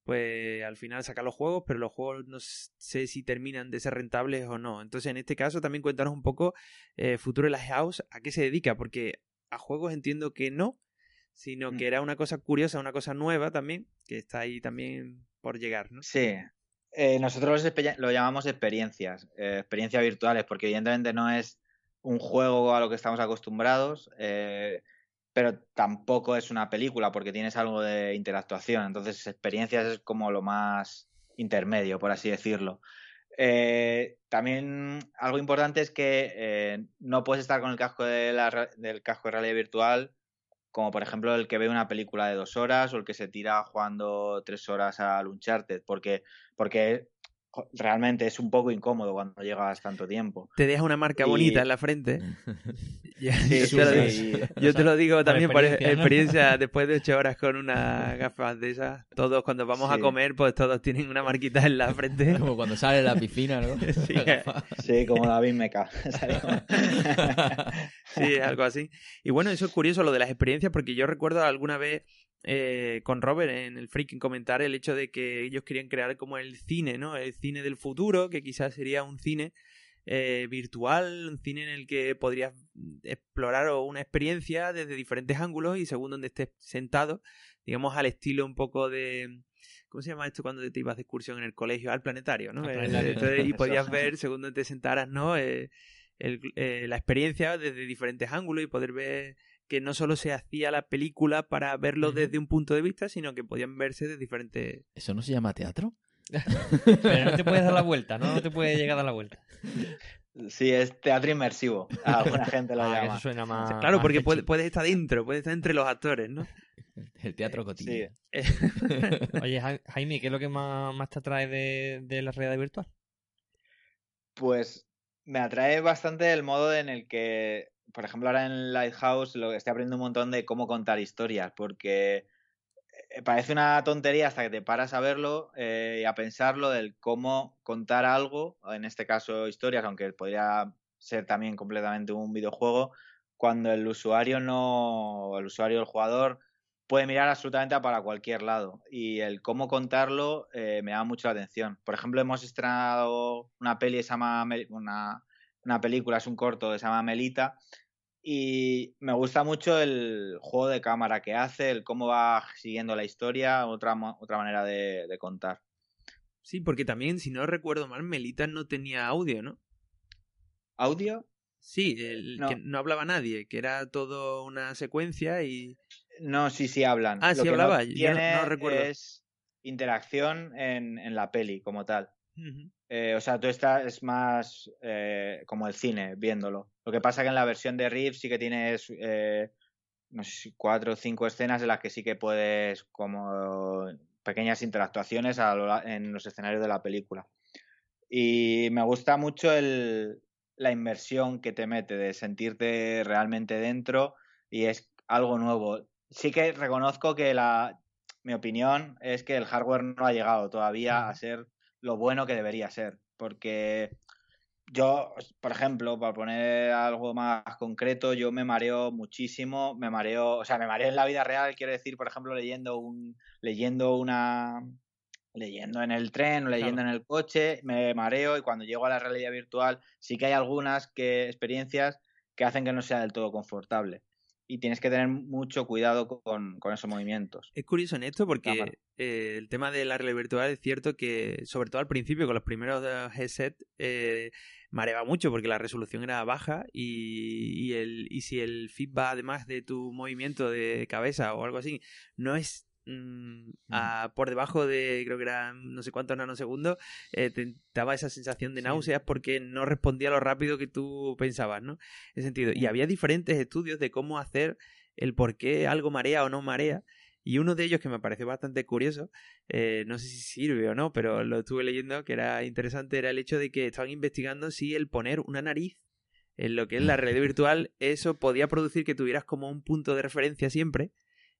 pues al final saca los juegos, pero los juegos no sé si terminan de ser rentables o no. Entonces, en este caso, también cuéntanos un poco eh, Futuro House, ¿a qué se dedica? Porque a juegos entiendo que no, sino que Mm. era una cosa curiosa, una cosa nueva también, que está ahí también por llegar, ¿no? Sí. Eh, nosotros lo llamamos experiencias, eh, experiencias virtuales, porque evidentemente no es un juego a lo que estamos acostumbrados, eh, pero tampoco es una película porque tienes algo de interactuación. Entonces, experiencias es como lo más intermedio, por así decirlo. Eh, también algo importante es que eh, no puedes estar con el casco de la, del casco de realidad virtual, como por ejemplo el que ve una película de dos horas o el que se tira jugando tres horas al Uncharted, porque, porque realmente es un poco incómodo cuando llegas tanto tiempo. Te deja una marca bonita en la frente. (laughs) yo, te lo, digo también por experiencia, (laughs) después de ocho horas con una gafas de esas, todos cuando vamos a comer, pues todos tienen una marquita en la frente. (laughs) Como cuando sale la piscina, ¿no? sí, como David Meca. sí, algo así. Y bueno, eso es curioso lo de las experiencias, porque yo recuerdo alguna vez eh, con Robert en el Freaking comentar el hecho de que ellos querían crear como el cine, ¿no? El cine del futuro, que quizás sería un cine eh, virtual, un cine en el que podrías explorar una experiencia desde diferentes ángulos y según donde estés sentado, digamos al estilo un poco de... ¿Cómo se llama esto cuando te ibas de excursión en el colegio? Al planetario, ¿no? Eh, y (laughs) podías ver, según donde te sentaras, ¿no? la experiencia desde diferentes ángulos y poder ver que no solo se hacía la película para verlo desde un punto de vista, sino que podían verse de diferentes... ¿Eso no se llama teatro? (laughs) Pero no te puedes dar la vuelta, ¿no? No te puedes llegar a dar la vuelta. Sí, es teatro inmersivo. Alguna (laughs) gente lo ah, llama. suena más, claro, porque puedes, estar dentro, puedes estar entre los actores, ¿no? (laughs) El teatro cotidiano. Oye, Jaime, ¿qué es lo que más, te atrae de, de la realidad virtual? Pues me atrae bastante el modo en el que por ejemplo, ahora en Lighthouse lo que estoy aprendiendo un montón de cómo contar historias, porque eh, parece una tontería hasta que te paras a verlo eh, y a pensarlo del cómo contar algo, en este caso historias, aunque podría ser también completamente un videojuego, cuando el usuario no, el usuario, el jugador, puede mirar absolutamente para cualquier lado. Y el cómo contarlo eh, me da mucho la atención. Por ejemplo, hemos estrenado una peli, se llama, una, una película, es un corto se llama Melita, y me gusta mucho el juego de cámara que hace, el cómo va siguiendo la historia, otra, otra manera de, contar. Sí, porque también, si no recuerdo mal, Melita no tenía audio, ¿no? ¿Audio? Sí, el, no. que no hablaba nadie, que era todo una secuencia y... No, sí, sí hablan. Ah, sí hablaba, yo no, recuerdo. Es interacción en, en la peli como tal. Eh, o sea, tú estás más eh, como el cine, viéndolo. Lo que pasa que en la versión de Rift sí que tienes, eh, no sé cuatro o cinco escenas en las que sí que puedes como pequeñas interactuaciones en los escenarios de la película. Y me gusta mucho el, la inmersión que te mete de sentirte realmente dentro y es algo nuevo. Sí que reconozco que la, mi opinión es que el hardware no ha llegado todavía a ser lo bueno que debería ser. Porque yo, por ejemplo, para poner algo más concreto, yo me mareo muchísimo, me mareo, o sea, me mareo en la vida real, quiero decir, por ejemplo, leyendo un, leyendo una, leyendo en el tren o leyendo en el coche, me mareo y cuando llego a la realidad virtual sí que hay algunas que, experiencias que hacen que no sea del todo confortable y tienes que tener mucho cuidado con, esos movimientos. Es curioso en esto porque eh, el tema de la realidad virtual es cierto que, sobre todo al principio, con los primeros headset, eh, mareaba mucho porque la resolución era baja y, y, el, y si el feedback, además de tu movimiento de cabeza o algo así, no es Mm, por debajo de, creo que eran no sé cuántos nanosegundos, eh, te daba esa sensación de náuseas porque no respondía lo rápido que tú pensabas, ¿no? En sentido. Y había diferentes estudios de cómo hacer el por qué algo marea o no marea. Y uno de ellos que me pareció bastante curioso, eh, no sé si sirve o no, pero lo estuve leyendo, que era interesante, era el hecho de que estaban investigando si el poner una nariz en lo que es la (laughs) realidad virtual, eso podía producir que tuvieras como un punto de referencia siempre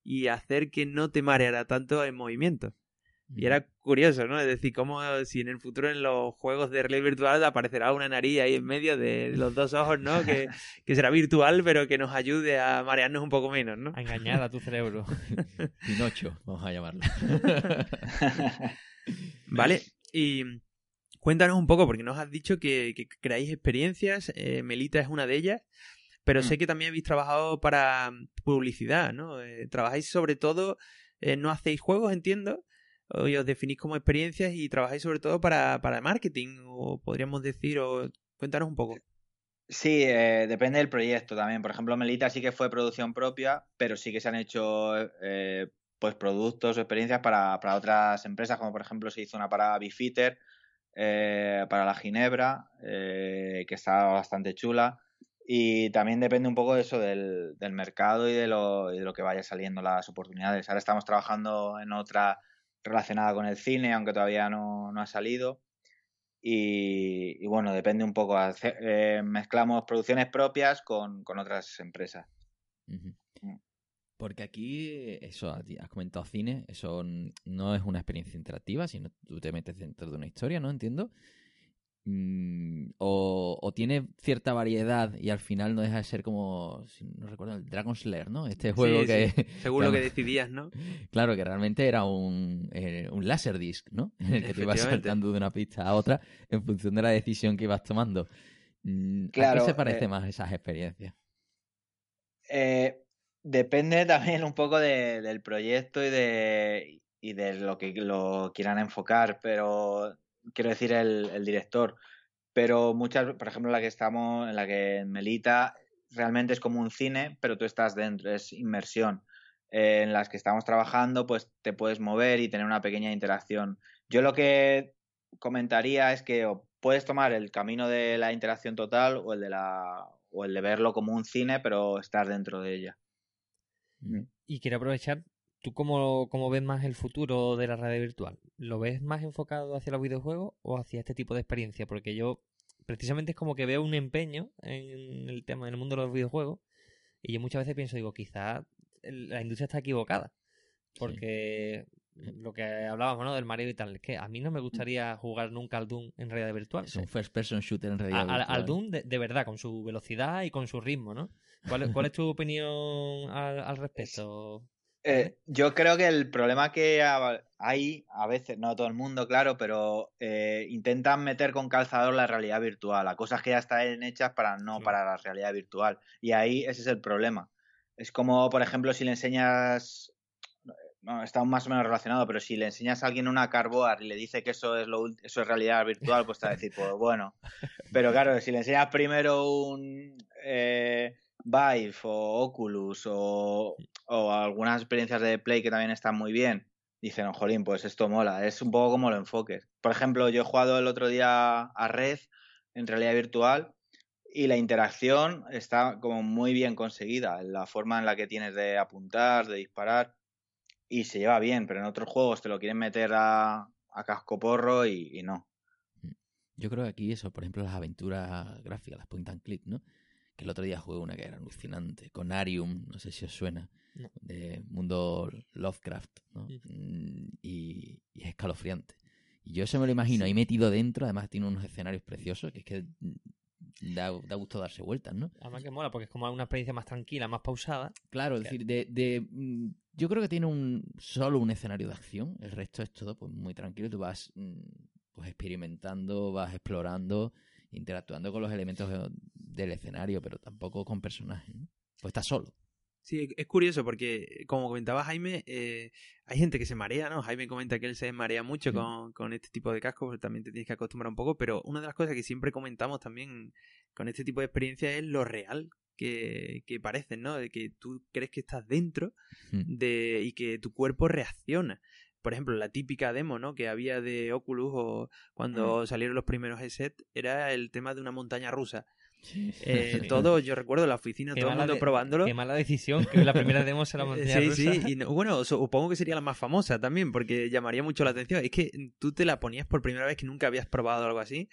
y hacer que no te mareara tanto en movimiento. Y era curioso, ¿no? Es decir, como si en el futuro en los juegos de realidad virtual aparecerá una nariz ahí en medio de los dos ojos, ¿no? Que, (laughs) que será virtual, pero que nos ayude a marearnos un poco menos, ¿no? A engañar a tu cerebro. (laughs) Pinocho, vamos a llamarlo. (laughs) vale, y cuéntanos un poco, porque nos has dicho que, que creáis experiencias, eh, Melita es una de ellas. Pero mm. sé que también habéis trabajado para mm, publicidad, ¿no? Eh, trabajáis sobre todo, eh, no hacéis juegos, entiendo, y os definís como experiencias y trabajáis sobre todo para, para marketing, o podríamos decir, o cuéntanos un poco. Sí, eh, depende del proyecto también. Por ejemplo, Melita sí que fue producción propia, pero sí que se han hecho pues productos o experiencias para, para, otras empresas, como por ejemplo se hizo una para Bifitter, eh, para la Ginebra, que está bastante chula. Y también depende un poco de eso, del, del mercado y de, lo, y de lo que vaya saliendo las oportunidades. Ahora estamos trabajando en otra relacionada con el cine, aunque todavía no, no ha salido. Y, y, bueno, depende un poco. Eh, mezclamos producciones propias con, con otras empresas. Uh -huh. Porque aquí, eso, has comentado cine, eso no es una experiencia interactiva, sino tú te metes dentro de una historia, ¿no? Entiendo. Mm, o, o, tiene cierta variedad y al final no deja de ser como, si no recuerdo, el Dragon Slayer, ¿no? Este juego sí, que... Sí. (laughs) Según que, lo que decidías, ¿no? (laughs) Claro, que realmente era un, eh, un disc, ¿no? (laughs) En el que te ibas saltando de una pista a otra en función de la decisión que ibas tomando. Claro, ¿A qué se parece eh, más esas experiencias? Eh, depende también un poco de, del proyecto y de, y de lo que lo quieran enfocar, pero quiero decir el, director. Pero muchas, por ejemplo, la que estamos, en la que Melita, realmente es como un cine, pero tú estás dentro, es inmersión. Eh, en las que estamos trabajando, pues te puedes mover y tener una pequeña interacción. Yo lo que comentaría es que puedes tomar el camino de la interacción total o el de la o el de verlo como un cine, pero estar dentro de ella. Y quiero aprovechar, ¿tú cómo, cómo ves más el futuro de la realidad virtual? ¿Lo ves más enfocado hacia los videojuegos o hacia este tipo de experiencia? Porque yo precisamente es como que veo un empeño en el tema, en el mundo de los videojuegos, y yo muchas veces pienso, digo, quizás la industria está equivocada. Porque sí. lo que hablábamos, ¿no? Del Mario y tal, es que a mí no me gustaría jugar nunca al Doom en realidad virtual. Es un first person shooter en realidad a, virtual. Al Doom de, de, verdad, con su velocidad y con su ritmo, ¿no? ¿Cuál, cuál es tu opinión al, al respecto? Eh, yo creo que el problema que hay, a veces, no todo el mundo, claro, pero eh, intentan meter con calzador la realidad virtual, a cosas que ya están hechas para no sí. para la realidad virtual. Y ahí ese es el problema. Es como, por ejemplo, si le enseñas, no, está más o menos relacionado, pero si le enseñas a alguien una carboard y le dice que eso es lo eso es realidad virtual, pues te va a decir, pues bueno. Pero claro, si le enseñas primero un eh, Vive o Oculus o, o, algunas experiencias de Play que también están muy bien, dicen, oh, jolín, pues esto mola. Es un poco como lo enfoques. Por ejemplo, yo he jugado el otro día a Red en realidad virtual y la interacción está como muy bien conseguida. La forma en la que tienes de apuntar, de disparar y se lleva bien, pero en otros juegos te lo quieren meter a, a casco porro y, y no. Yo creo que aquí eso, por ejemplo, las aventuras gráficas, las point and click, ¿no? El otro día jugué una que era alucinante, con Arium, no sé si os suena, no. de mundo Lovecraft, ¿no? Mm. Y, y, es escalofriante. Y yo eso me lo imagino sí. ahí metido dentro, además tiene unos escenarios preciosos, que es que da, da gusto darse vueltas, ¿no? Además que mola, porque es como una experiencia más tranquila, más pausada. Claro, es decir, de, de, mm, yo creo que tiene un solo un escenario de acción, el resto es todo pues muy tranquilo, tú vas mm, pues experimentando, vas explorando interactuando con los elementos del escenario, pero tampoco con personajes. ¿no? Pues estás solo. Sí, es curioso porque, como comentaba Jaime, eh, hay gente que se marea, ¿no? Jaime comenta que él se marea mucho sí. con, con, este tipo de cascos, pero también te tienes que acostumbrar un poco, pero una de las cosas que siempre comentamos también con este tipo de experiencia es lo real que, que parecen, ¿no? De que tú crees que estás dentro Mm. de, y que tu cuerpo reacciona por ejemplo, la típica demo, ¿no? Que había de Oculus o cuando salieron los primeros headset era el tema de una montaña rusa. (laughs) Eh, (laughs) todo, yo recuerdo la oficina, qué todo el mundo de, probándolo. Qué mala decisión, que la primera demo se la (laughs) montaña sí, rusa. Sí, y no, bueno, supongo que sería la más famosa también, porque llamaría mucho la atención. Es que tú te la ponías por primera vez que nunca habías probado algo así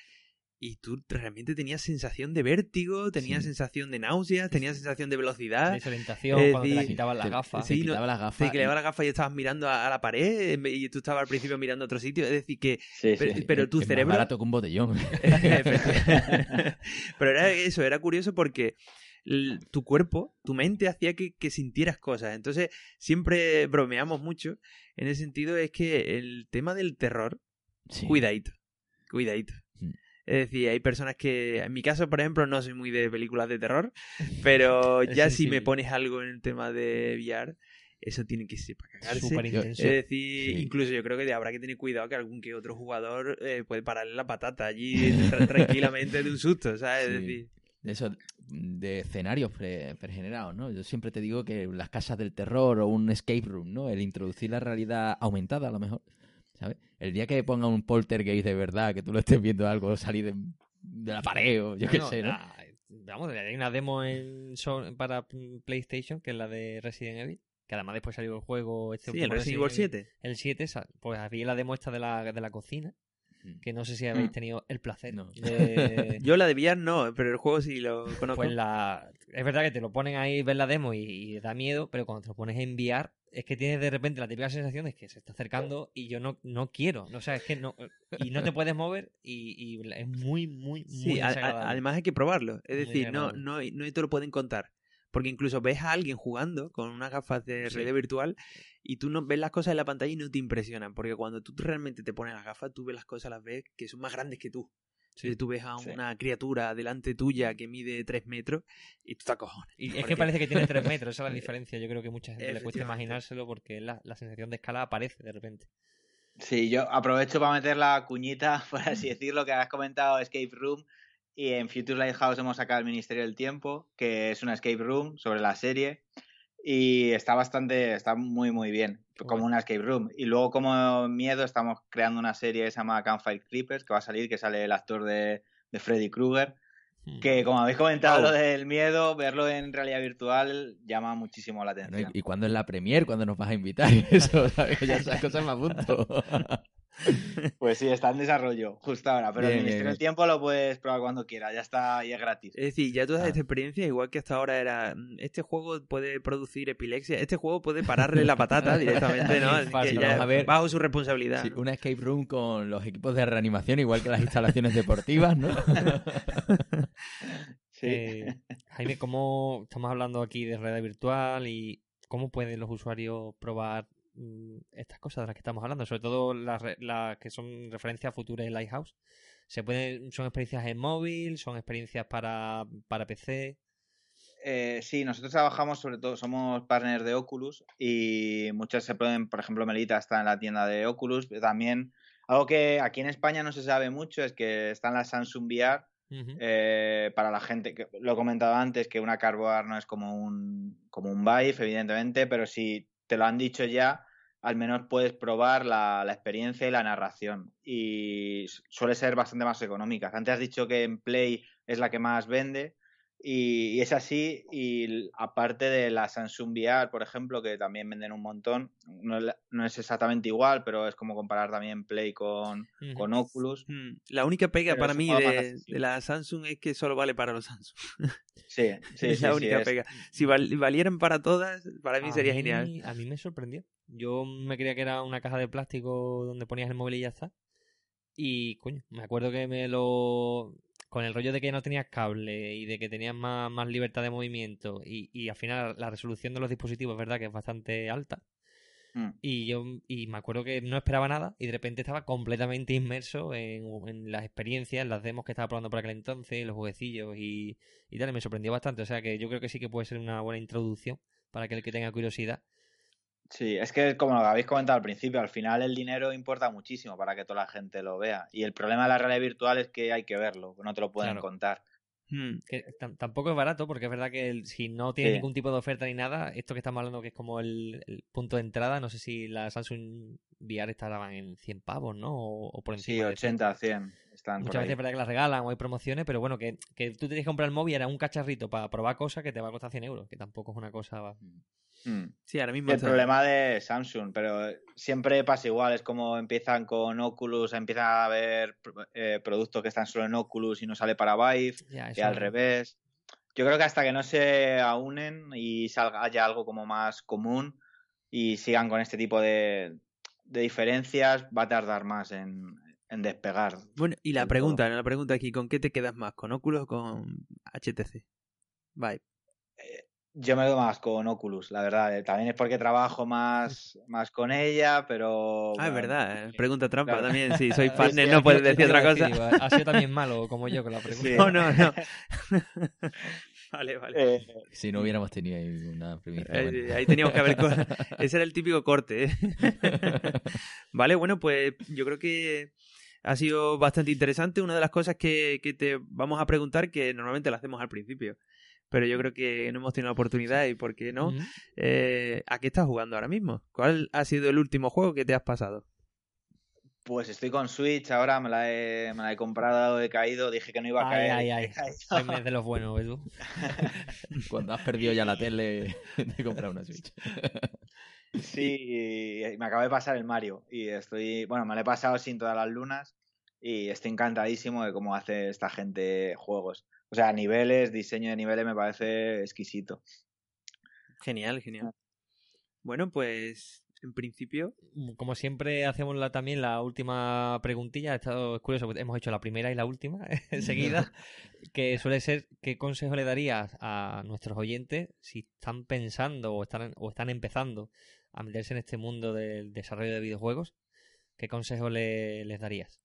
y tú realmente tenías sensación de vértigo, tenías sí. sensación de náuseas, tenías sensación de velocidad. Desorientación, eh, cuando te la quitabas las gafas. Sí, te quitaba las gafas. Te quitaba las gafas y estabas mirando a, a, la pared y tú estabas al principio mirando a otro sitio. Es decir, que. Sí, pero, sí. pero, tu es cerebro. Más barato que un botellón. (laughs) (laughs) pero era eso, era curioso porque tu cuerpo, tu mente hacía que, que, sintieras cosas. Entonces, siempre bromeamos mucho. En ese sentido, es que el tema del terror, sí. cuidadito, cuidadito. Es decir, hay personas que, en mi caso, por ejemplo, no soy muy de películas de terror, pero (laughs) ya si me pones algo en el tema de VR, eso tiene que ser para cagarse. Súper intenso. Es decir, sí. incluso yo creo que habrá que tener cuidado que algún que otro jugador eh, puede pararle la patata allí (laughs) tranquilamente de un susto, ¿sabes? Sí. Es decir... De eso, de escenarios pre, pregenerados, ¿no? Yo siempre te digo que las casas del terror o un escape room, ¿no? El introducir la realidad aumentada, a lo mejor, ¿sabes? El día que ponga un poltergeist de verdad, que tú lo estés viendo algo salir de, de la pared o yo qué Bueno, sé, ¿no? la- vamos, hay una demo en para PlayStation, que es la de Resident Evil, que además después salió el juego este Sí, el Resident Evil Resident 7. El 7, sa- pues había la demo esta de la, de la cocina, Mm. que no sé si habéis Mm. tenido el placer No. de... (laughs) Yo la de VR no, pero el juego sí lo conozco. Pues la... Es verdad que te lo ponen ahí, ves la demo y, y da miedo, pero cuando te lo pones a enviar, es que tienes de repente la típica sensación de que se está acercando y yo no, no quiero. O sea, es que no... Y no te puedes mover y, y es muy, muy, muy a- además hay que probarlo. Es Muy decir, no, no, no te lo pueden contar. Porque incluso ves a alguien jugando con unas gafas de Sí. realidad virtual y tú no ves las cosas en la pantalla y no te impresionan. Porque cuando tú realmente te pones las gafas, tú ves las cosas, las ves que son más grandes que tú. Sí. Tú ves a Sí. una criatura delante tuya que mide 3 metros y tú te acojonas. Y es que parece que tiene 3 metros, esa es la (laughs) diferencia. Yo creo que mucha gente le cuesta imaginárselo porque la, la sensación de escala aparece de repente. Sí, yo aprovecho para meter la cuñita, (laughs) por así decirlo, que has comentado Escape Room. Y en Future Lighthouse hemos sacado el Ministerio del Tiempo, que es una escape room sobre la serie. Y está bastante, está muy, muy bien, como una escape room. Y luego, como miedo, estamos creando una serie que se llama Campfire Creepers, que va a salir, que sale el actor de, de Freddy Krueger. Hmm. Que, como habéis comentado, Wow. lo del miedo, verlo en realidad virtual llama muchísimo la atención. ¿Y, y cuándo es la premier? ¿Cuándo nos vas a invitar? (laughs) Eso, ¿sabes? Ya esas cosas me apunto. (laughs) (laughs) Pues sí, está en desarrollo, justo ahora. Pero Bien, el bien, Ministerio del. Tiempo lo puedes probar cuando quieras, ya está y es gratis. Es decir, ya toda Ah. esta experiencia, igual que hasta ahora era, "Mm, este juego puede producir epilepsia, este juego puede pararle la patata (laughs) directamente, ¿no? Así Fácil, que ya vamos a ver. bajo su responsabilidad. Sí, ¿no? una escape room con los equipos de reanimación, igual que las instalaciones deportivas, ¿no? (laughs) Sí. Eh, Jaime, ¿cómo estamos hablando aquí de realidad virtual y cómo pueden los usuarios probar estas cosas de las que estamos hablando? Sobre todo las, las que son referencias futuras de Lighthouse. ¿Se pueden, ¿Son experiencias en móvil? ¿Son experiencias para, para PC? Eh, sí, nosotros trabajamos sobre todo, somos partners de Oculus y muchas se pueden, por ejemplo, Melita está en la tienda de Oculus, pero también algo que aquí en España no se sabe mucho es que están las Samsung VR eh, para la gente, que lo he comentado antes, que una Carboar no es como un, como un Vive, evidentemente, pero si te lo han dicho ya, al menos puedes probar la, la experiencia y la narración. Y suele ser bastante más económica. Antes has dicho que en Play es la que más vende. Y, y es así, y aparte de la Samsung VR, por ejemplo, que también venden un montón, no, no es exactamente igual, pero es como comparar también Play con, con Oculus. Mm, La única pega Pero para mí de, la Samsung es que solo vale para los Samsung. (laughs) Sí, sí, es sí, la sí, única es- pega. Si val- valieran para todas, para mí A sería mí- genial. A mí me sorprendió. Yo me creía que era una caja de plástico donde ponías el móvil y ya está. Y, coño, me acuerdo que me lo... Con el rollo de que no tenías cable y de que tenías más, más libertad de movimiento y, y al final la resolución de los dispositivos es verdad que es bastante alta. Mm. Y yo y me acuerdo que no esperaba nada y de repente estaba completamente inmerso en, en las experiencias, en las demos que estaba probando por aquel entonces, los jueguecillos y, y tal. Y me sorprendió bastante. O sea que yo creo que sí que puede ser una buena introducción para aquel que tenga curiosidad. Sí, es que como lo habéis comentado al principio, al final el dinero importa muchísimo para que toda la gente lo vea. Y el problema de la realidad virtual es que hay que verlo, no te lo pueden Claro. contar. Mm, Que tam- tampoco es barato porque es verdad que el- si no tienes Sí. ningún tipo de oferta ni nada, esto que estamos hablando que es como el, el punto de entrada, no sé si la Samsung VR estaban en 100 pavos, ¿no? O, o por Sí, encima de 80, 100 están Muchas veces es verdad que las regalan o hay promociones, pero bueno, que, que tú tienes que comprar el móvil era un cacharrito para probar cosas que te va a costar 100 euros, que tampoco es una cosa... Mm. Sí, ahora mismo El problema de Samsung, pero siempre pasa igual, es como empiezan con Oculus, empiezan a haber eh, productos que están solo en Oculus y no sale para Vive, Ya, y al revés. Yo creo que hasta que no se aunen y salga haya algo como más común y sigan con este tipo de, de diferencias, va a tardar más en, en despegar. Bueno, y la pregunta, la pregunta aquí, ¿con qué te quedas más? ¿Con Oculus o con HTC? Bye. Yo me quedo más con Oculus, la verdad. eh. También es porque trabajo más, (laughs) más con ella, pero... Ah, es bueno, verdad, eh, pregunta trampa claro. también. Sí, soy (laughs) partner, sí, no puedes decir otra decir, cosa. digo, ha sido también malo como yo con la (laughs) pregunta. Sí. No, no, no. vale, vale. eh, Si no hubiéramos tenido ahí una primicia. Eh, bueno. ahí teníamos que haber... Ese era el típico corte. ¿eh? vale, bueno, pues yo creo que ha sido bastante interesante. Una de las cosas que, que te vamos a preguntar, que normalmente lo hacemos al principio, pero yo creo que no hemos tenido la oportunidad y por qué no. Eh, ¿A qué estás jugando ahora mismo? ¿Cuál ha sido el último juego que te has pasado? Pues estoy con Switch ahora, me la he, me la he comprado, he caído, dije que no iba a caer. Ay, (laughs) ay, he ay. es de los buenos, ¿ves tú? (laughs) Cuando has perdido ya la tele, te compras una Switch. Sí, me acaba de pasar el Mario y estoy, bueno, me lo he pasado sin todas las lunas y estoy encantadísimo de cómo hace esta gente juegos. O sea, niveles, diseño de niveles me parece exquisito. Genial, genial. Bueno, pues en principio, Como siempre, hacemos la, también la última preguntilla. Ha estado es curioso, porque hemos hecho la primera y la última (laughs) enseguida. (laughs) que suele ser: ¿qué consejo le darías a nuestros oyentes si están pensando o están, o están empezando a meterse en este mundo del desarrollo de videojuegos? ¿Qué consejo le- les darías?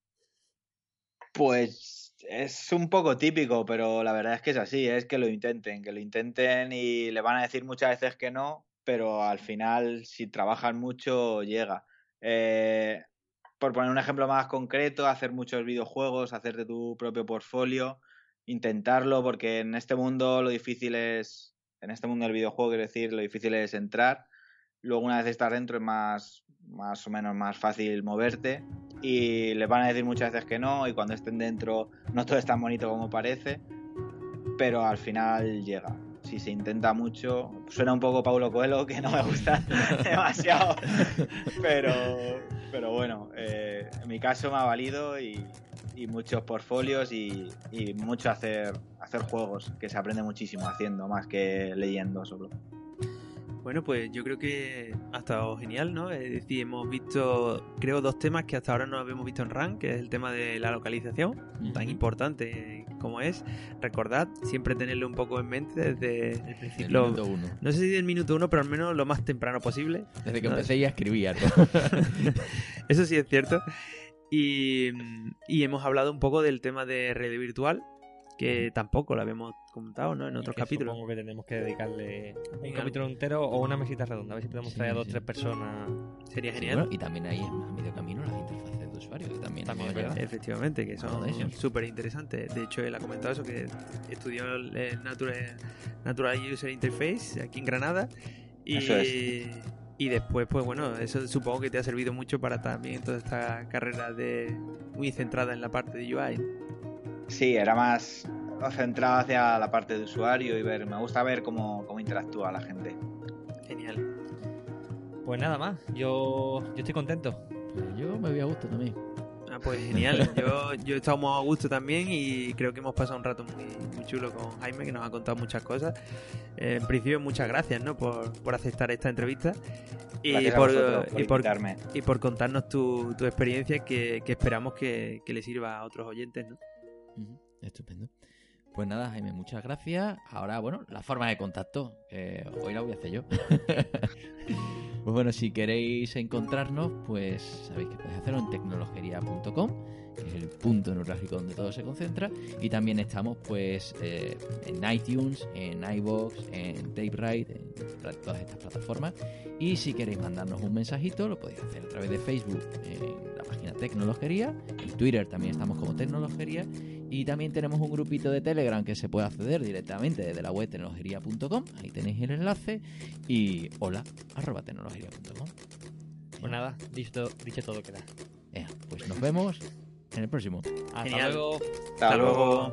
Pues es un poco típico, pero la verdad es que es así, es que lo intenten, que lo intenten y le van a decir muchas veces que no, pero al final si trabajan mucho llega. Eh, por poner un ejemplo más concreto, hacer muchos videojuegos, hacerte tu propio portfolio, intentarlo, porque en este mundo lo difícil es, en este mundo del videojuego, quiero decir, lo difícil es entrar. Luego una vez estás dentro es más, más o menos más fácil moverte y les van a decir muchas veces que no y cuando estén dentro no todo es tan bonito como parece, pero al final llega. Si se intenta mucho, suena un poco Paulo Coelho, que no me gusta (laughs) demasiado, pero, pero bueno, eh, en mi caso me ha valido y, muchos portfolios y, y mucho hacer, hacer juegos, que se aprende muchísimo haciendo más que leyendo solo. Bueno, pues yo creo que ha estado genial, ¿no? Es decir, hemos visto, creo, dos temas que hasta ahora no habíamos visto en RAN, que es el tema de la localización, tan importante como es. Recordad, siempre tenerlo un poco en mente desde el principio. minuto uno. No sé si del minuto uno, pero al menos lo más temprano posible. Desde que No, empecé ya escribía. (laughs) ¿no? Eso sí es cierto. Y, y hemos hablado un poco del tema de realidad virtual, que tampoco lo habíamos comentado, ¿no? En otros capítulos. Supongo que tenemos que dedicarle un Venga. capítulo entero o una mesita redonda. A ver si podemos Sí, traer a dos o sí. tres personas. Sería Sí, genial. bueno, y también ahí a medio camino las interfaces de usuario, que también, También. Efectivamente, que son súper interesantes. De hecho, él ha comentado eso, que estudió el Natural, Natural User Interface aquí en Granada. Y, Eso y después, pues bueno, eso supongo que te ha servido mucho para también toda esta carrera de muy centrada en la parte de UI. Sí, era más centrado hacia la parte de usuario y ver, me gusta ver cómo, cómo interactúa la gente. Genial. Pues nada más, yo, yo estoy contento. Pues yo me voy a gusto también. Ah, pues genial. (laughs) Yo, yo he estado muy a gusto también y creo que hemos pasado un rato muy, muy chulo con Jaime, que nos ha contado muchas cosas. Eh, en principio, muchas gracias ¿no? por, por aceptar esta entrevista y por, vosotros por y, por, y por contarnos tu, tu experiencia que, que esperamos que, que le sirva a otros oyentes. ¿no? Estupendo. Pues nada, Jaime, muchas gracias. Ahora, bueno, la forma de contacto. que hoy la voy a hacer yo. (laughs) pues bueno, si queréis encontrarnos, pues sabéis que podéis hacerlo en tecnologería.com, que es el punto neurálgico donde todo se concentra. Y también estamos, pues, eh, en iTunes, en iBox, en TapeRite, en todas estas plataformas. Y si queréis mandarnos un mensajito, lo podéis hacer a través de Facebook, en la página Tecnologería. En Twitter también estamos como Tecnologería. Y también tenemos un grupito de Telegram que se puede acceder directamente desde la web tecnologería.com. Ahí tenéis el enlace. Y hola, arroba tecnologería.com. Pues nada, dicho, dicho todo queda. Ea, pues nos vemos en el próximo. Hasta Genial. luego. Hasta luego.